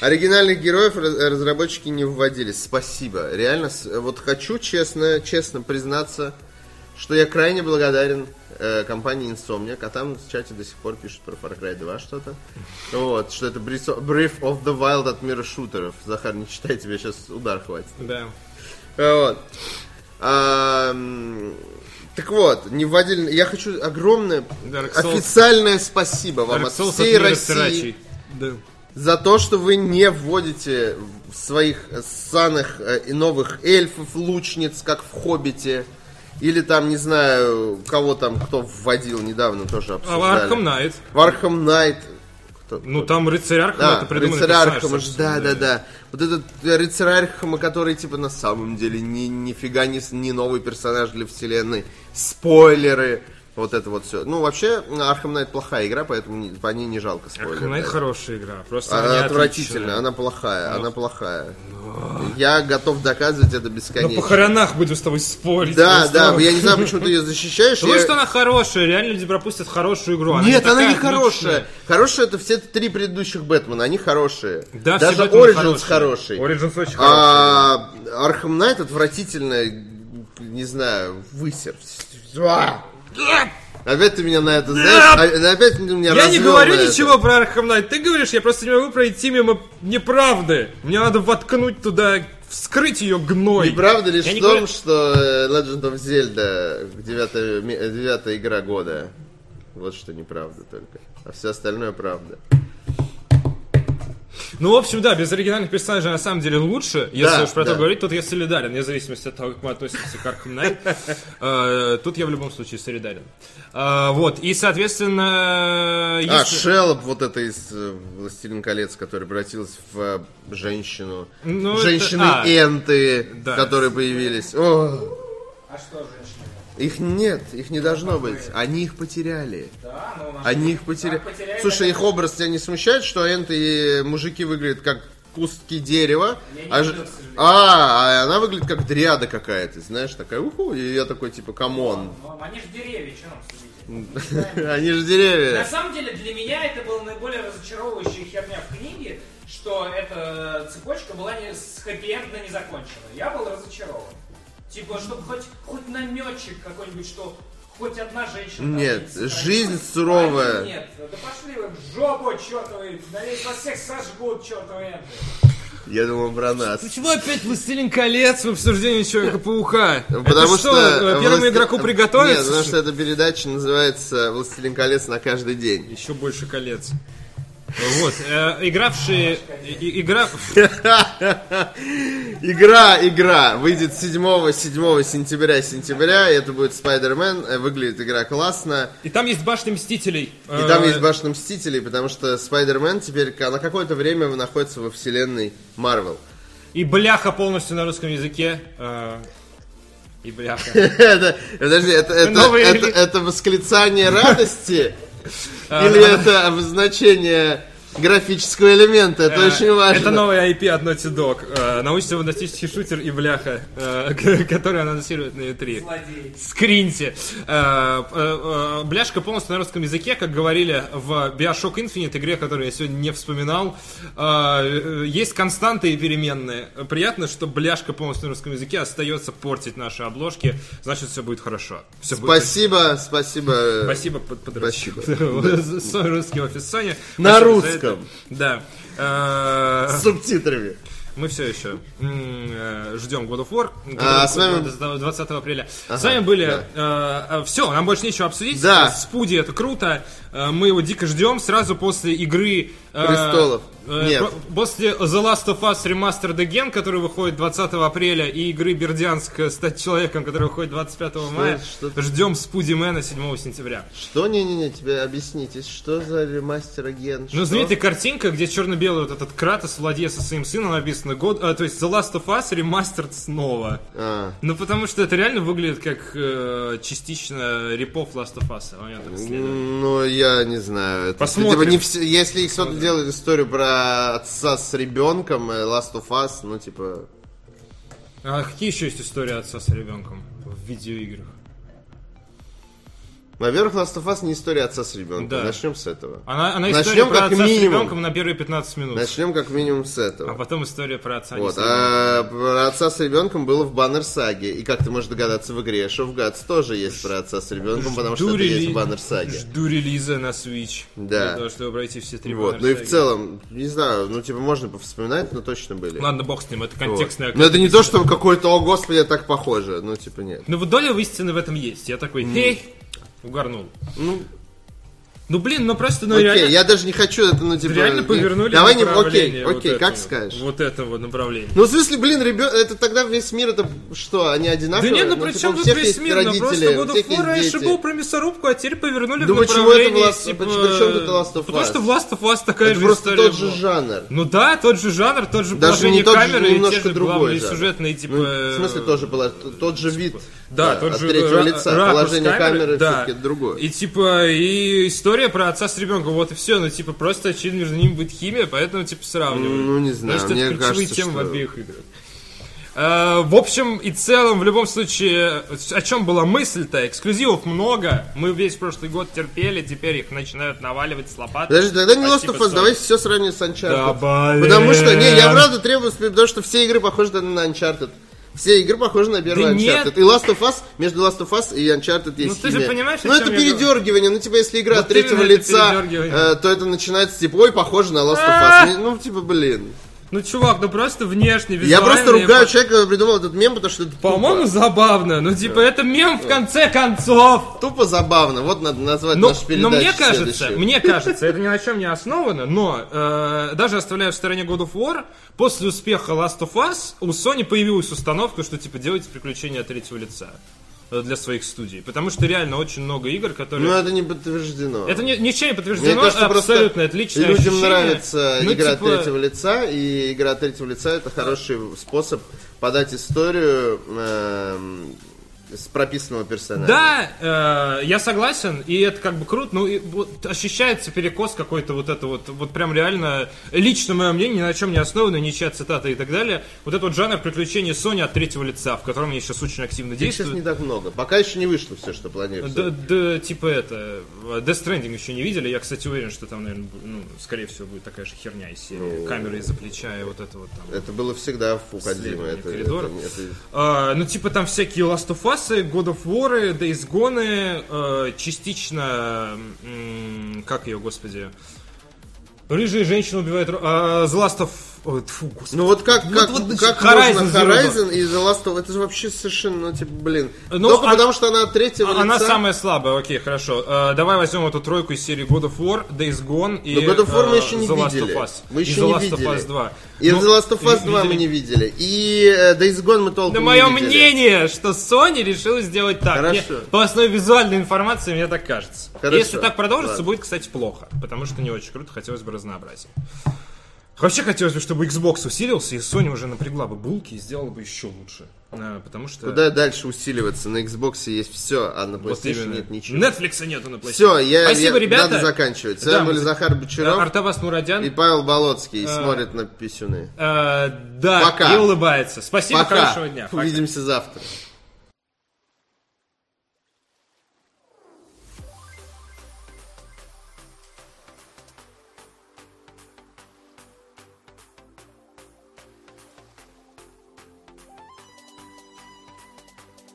Оригинальных героев раз- разработчики не вводили. Спасибо. Реально, с- вот хочу честно, честно признаться, что я крайне благодарен э, компании Insomniac, а там в чате до сих пор пишут про Far Cry 2 что-то. Вот, что это Breath of the Wild от мира шутеров. Захар, не читай, тебе сейчас удар хватит. Да. Вот. А, так вот, не вводили... Я хочу огромное официальное спасибо вам от всей от России. Да. за то, что вы не вводите в своих ссаных э, и новых эльфов, лучниц, как в Хоббите. Или там, не знаю, кого там, кто вводил недавно, тоже А обсуждали. Arkham Knight. В Arkham Knight. Кто- Ну, там рыцарь Архама, да, это придуманный рыцарь Архама, да, да, да. Вот этот э, рыцарь Архама, который, типа, на самом деле ни, нифига не, не новый персонаж для вселенной. Спойлеры. Вот это вот все. Ну, вообще, Arkham Knight плохая игра, поэтому не- по ней не жалко спойлеров. Arkham Knight хорошая игра, просто Она она не отвратительная, отличная. она плохая, она плохая. Я готов доказывать это На бесконечно. похоронах буду с тобой спорить. Да, да, я не знаю, почему ты ее защищаешь. Потому я- что она хорошая, реально люди пропустят хорошую игру. Нет, она не хорошая. отличная. Хорошая это все три предыдущих Бэтмена, они хорошие. Да, Даже Origins хороший. Origins очень хороший. А Arkham Knight отвратительно, не знаю, высер. А! Опять ты меня на это знаешь, а- опять ты меня Я не говорю на это. ничего про Arkham Knight. Ты говоришь, я просто не могу пройти мимо неправды. Мне надо воткнуть туда, вскрыть ее гной. И правда лишь Я в не том, говорю- что э, Legend of Zelda девятая, девятая игра года. Вот что неправда только. А все остальное правда. Ну, в общем, да, без оригинальных персонажей на самом деле лучше. Если Да, уж про да. то говорить, тут я солидарен, вне зависимости от того, как мы относимся к Arkham Knight. Э, Тут я в любом случае солидарен. Э, Вот, и, соответственно... А, Шелоп вот это из э, «Властелин колец», которая превратилась в женщину. Ну, Женщины-энты, Да. которые появились. А что женщины? Их нет, их не должно быть. Они их потеряли. Да, ну, наши- Они их потеряли. А, потеряли, Слушай, их образ тебя не смущает, что энты и мужики выглядят как куски дерева, а, видел, а, а она выглядит как дриада какая-то, знаешь, такая, уху, и я такой, типа, come on. Ну, они же деревья, что нам судить? Они же На деревья. самом деле, для меня это была наиболее разочаровывающая херня в книге, что эта цепочка была не с хэппи-эндно не закончена. Я был разочарован. Типа, чтобы хоть, хоть наметчик какой-нибудь, что хоть одна женщина... там Нет, не сохранилась. жизнь суровая. А Нет, да пошли вы в жопу, чертовы, надеюсь, вас всех сожгут, чертовы энты. Я думал про нас. Почему опять «Властелин колец» в обсуждении Человека-паука? Потому Это что... э, первому власти- игроку Нет, приготовиться? потому что эта передача называется «Властелин колец на каждый день». Еще больше колец. Вот, э, игравшие... и- Игра... Игра, игра. Выйдет 7, 7 сентября, сентября. и Это будет Spider-Man. Э, Выглядит игра классно. И там есть башня Мстителей. И там есть башня Мстителей, потому что Spider-Man теперь на какое-то время находится во вселенной Marvel. И бляха полностью на русском языке. э, И бляха. Подожди, это восклицание радости? Или это обозначение графического элемента? Это очень важно. Это новый IP от Naughty Dog. э, Научно-фантастический шутер и бляха, э, который анонсирует на E3. Злодей. Скриньте. Э, э, э, Бляшка полностью на русском языке, как говорили в Bioshock Infinite, игре, которую я сегодня не вспоминал. Э, э, Есть константы и переменные. Приятно, что бляшка полностью на русском языке остается портить наши обложки. Значит, все будет хорошо. Всё будет Спасибо, спасибо. Спасибо. Спасибо. Свой русский офис Sony. На Спасибо русском. Это. Да. Э, С субтитрами. Мы все еще э, ждем God of War. А, с вами- выходит 20 апреля. с вами были... все, нам больше нечего обсудить. Да. Спуди это круто. Э, мы его дико ждем. Сразу после игры... э, Престолов. э, Нет. После The Last of Us Remastered Again, который выходит 20 апреля, и игры Бердянск э, «Стать человеком», который выходит 25 мая, что ждем Спуди Мэна 7 сентября. Что? Не-не-не, тебе объясните, что за ремастер агент? Ну, знаменитая картинка, где черно-белый вот этот Кратос, владея со своим сыном, написано год, а, то есть The Last of Us Remastered снова. А, Ну, потому что это реально выглядит как э, частично репов Last of Us. а ну, я не знаю. Это, Посмотрим. типа, не все- если кто-то делает историю про отца с ребенком, э, Last of Us, ну, типа... А какие еще есть истории отца с ребенком в видеоиграх? Во-первых, Last of Us не история отца с ребенком. Да. Начнем с этого. Она, она Начнем история про как отца с минимум. ребенком на первые 15 минут. Начнем как минимум с этого. А потом история про отца Вот, с а про отца с ребенком было в Баннер Саге. И как ты можешь догадаться, в игре Show Gods тоже есть про отца с ребенком, потому что это рели- есть в Баннер Саге. Жду релиза на Switch. Да. Для того, чтобы пройти все три Вот. Ну и в целом, не знаю, ну типа можно повспоминать, но точно были. Ладно, бог с ним, это Вот. контекстная... Но это не то, что какой-то, о господи, так похоже. Ну типа нет. Ну вот доля истины в этом есть. Я такой, эй, угорнул. Ну, Ну блин, ну просто, ну окей, реально... я даже не хочу это, ну типа... Реально не- повернули Давай не... Окей, направление вот окей, как этого- скажешь. Вот этого направления. Ну, в смысле, блин, ребят, это тогда весь мир, это что, они Да одинаковые? нет, ну типа, при чем у тут весь мир? Ну просто родители, у God of War раньше был про мясорубку, а теперь повернули Ну в направлении... это в Last- типа, почему- тут Last of Потому Us? что в Last of Us такая Это же просто тот же была. жанр. Ну да, тот же жанр, тот же Даже положение не тот же, камеры, и немножко те же другой главные жанр. сюжетные, типа... Ну, в смысле, тоже была тот же вид. Да, тот от же третьего ра- лица. Положение камеры, да. все-таки другое. И типа, и история про отца с ребенком, вот и все, ну типа просто очевидно между ними будет химия, поэтому типа сравнивают. Ну, не знаю, что мне это ключевые кажется, темы в что- обеих играх. Э, В общем и целом, в любом случае, о чем была мысль-то? Эксклюзивов много. Мы весь прошлый год терпели, теперь их начинают наваливать с лопаты. Подожди, тогда не Last Спасибо, of Us, давай все сравним с Uncharted. Да, блин. Потому что, не, я правда требую, потому что все игры похожи на Uncharted. Все игры похожи на первый Да Uncharted. нет. И Last of Us, между Last of Us и Uncharted есть Ну, ты же химия. понимаешь, о Ну, это передергивание. Ну, типа, если игра Вот от третьего лица, э, то это начинается, типа, ой, похоже на Last of А! Us. Ну, типа, блин. Ну, чувак, ну просто внешне, Я визуально... просто и ругаю человека, который придумал этот мем, потому что это По-моему, забавно. Ну, типа, это мем в конце концов. Тупо забавно. Вот надо назвать Но, нашу передачу но мне кажется, следующую. мне кажется, это ни на чем не основано, но э, даже оставляя в стороне God of War, после успеха Last of Us у Sony появилась установка, что типа делайте приключения от третьего лица для своих студий. Потому что реально очень много игр, которые... Ну, это не подтверждено. Это ни- ничем не Мне подтверждено, кажется, абсолютно просто это личное людям ощущение. нравится Ну, игра типа, третьего лица, и игра третьего лица это хороший способ подать историю эм, с прописанного персонажа. Да, э, я согласен, и это как бы круто, ну и вот ощущается перекос какой-то вот это вот, вот прям реально лично мое мнение, ни на чем не основано, ничья цитата и так далее. Вот этот вот жанр приключений Sony от третьего лица, в котором я сейчас очень активно Их сейчас действую. не так много. Пока еще не вышло все, что планируется. Да, да, типа это, Death Stranding еще не видели, я, кстати, уверен, что там, наверное, ну, скорее всего, будет такая же херня из серии. Ну, Камеры из-за плеча и вот это вот там. Это было всегда в Кодзима. Исследование Это, это- это- А, ну, типа, там всякие Last of Us, God of War, Days Gone, э, частично, м, как ее, господи, рыжие женщины убивают... ро- а, The Last of Ой, тьфу, господи. Ну вот как, Вот- как, вот, значит, как Horizon можно. Horizon и The Last of это же вообще совершенно, ну, типа, блин. Ну, Только а- потому, что она от третьего Она лица. самая слабая, окей, хорошо. Э, давай возьмем эту тройку из серии God of War, Days Gone и Но God of War мы э, еще не The Last видели. of Us. Мы и еще The не Last видели. of Us 2. И Ну, The Last of Us ви- 2 мы видели- не видели. И э, Days Gone мы толком Да не мое видели. мнение, что Sony решила сделать так. Хорошо. Мне- по основе визуальной информации мне так кажется. Хорошо. Если так продолжится, Ладно. будет, кстати, плохо. Потому что не очень круто, хотелось бы разнообразия. Вообще хотелось бы, чтобы Xbox усилился, и Sony уже напрягла бы булки и сделала бы еще лучше. Э, Потому что... Куда дальше усиливаться? На Xbox есть все, а на Вот PlayStation именно. нет ничего. Netflix нету на PlayStation. Все, я, Спасибо, я- ребята. надо заканчивать. С Да, вами мы- Захар Бочаров Артавас Мурадян. и Павел Болоцкий. А. Смотрит на писюны. Э, да, Пока. и улыбается. Спасибо, Пока. хорошего дня. Пока. Увидимся завтра.